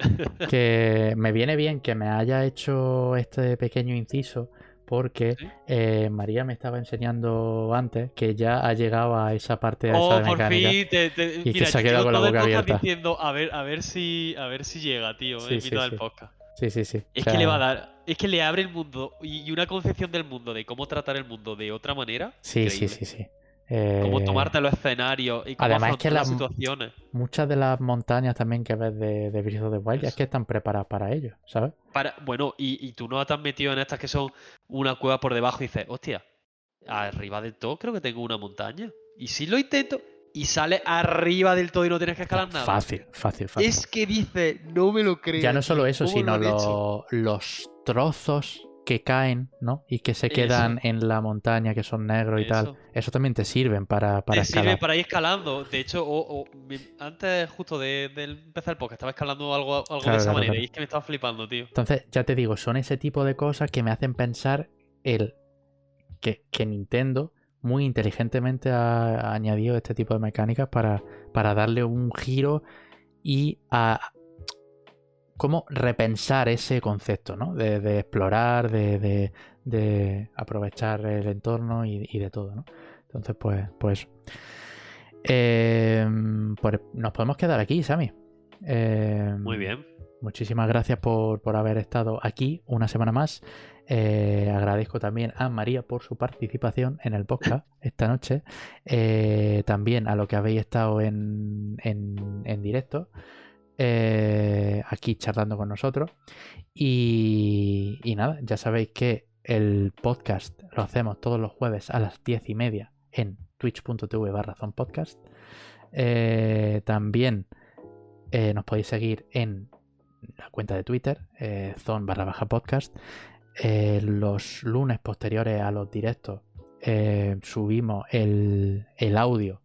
que me viene bien que me haya hecho este pequeño inciso porque Sí. eh, María me estaba enseñando antes que ya ha llegado a esa parte de esa Oh, de por mecánica. fin. Te, te- que mira, se ha quedado con la el boca abierta. diciendo, a ver, a ver si, a ver si llega, tío, Sí, en sí, del podcast. Sí, sí, sí. Es O sea, que le va a dar, es que le abre el mundo y y una concepción del mundo, de cómo tratar el mundo de otra manera. Sí, sí, increíble. sí, sí. Eh, tomarte los escenarios y cómo además es que afrontar las la- situaciones. Muchas de las montañas también que ves de, de Breath of the Wild es que están preparadas para ello, ¿sabes? Para, bueno, y, y tú no te has metido en estas que son una cueva por debajo y dices, hostia, arriba del todo creo que tengo una montaña. Y si lo intento y sale arriba del todo y no tienes que escalar nada. Fácil, fácil, fácil. Es que dice, no me lo creo. ya no solo eso, ¿cómo sino lo han hecho?". lo- los trozos que caen, ¿no? Y que se Eso. quedan en la montaña, que son negros y tal. Eso. También te sirven para, para Te sirve escalar. para ir escalando. De hecho, o- antes justo de, de empezar el podcast, estaba escalando algo, algo Claro, de esa claro, manera claro. y es que me estaba flipando, tío. Entonces, ya te digo, son ese tipo de cosas que me hacen pensar el que, que Nintendo muy inteligentemente ha, ha añadido este tipo de mecánicas para, para darle un giro y a cómo repensar ese concepto, ¿no? De, de explorar, de, de- de aprovechar el entorno y, y de todo, ¿no? Entonces, pues, pues, em, pues nos podemos quedar aquí, Sammy. Em, Muy bien. Muchísimas gracias por, por haber estado aquí una semana más. Eh, agradezco también a María por su participación en el podcast esta noche. Eh, también a lo que habéis estado en, en- en directo. Eh, aquí charlando con nosotros. Y, y nada, ya sabéis que el podcast lo hacemos todos los jueves a las diez y media en twitch.tv barra. Eh, también eh, nos podéis seguir en la cuenta de Twitter, zon barra baja podcast. Los lunes posteriores a los directos subimos el audio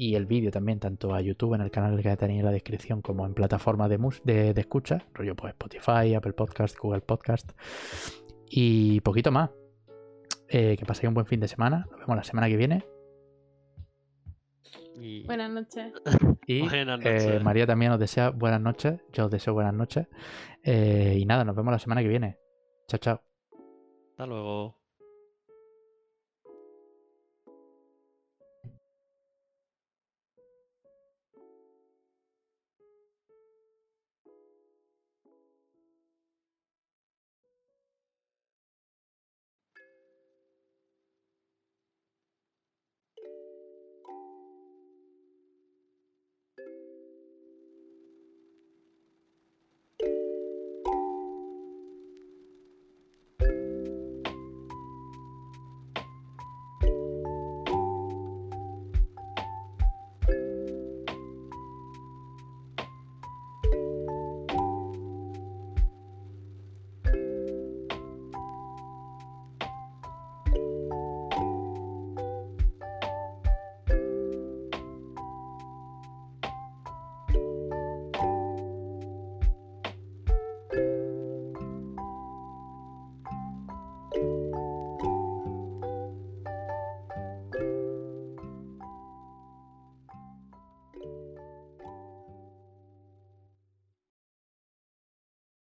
y el vídeo también, tanto a YouTube en el canal que tenéis en la descripción, como en plataformas de, de, de escucha, rollo pues Spotify, Apple Podcast, Google Podcast y poquito más. Eh, que paséis un buen fin de semana. Nos vemos la semana que viene. Y- Buenas noches. Y Buenas eh, noches. María también os desea buenas noches. Yo os deseo buenas noches. Eh, y nada, nos vemos la semana que viene. Chao, chao. Hasta luego.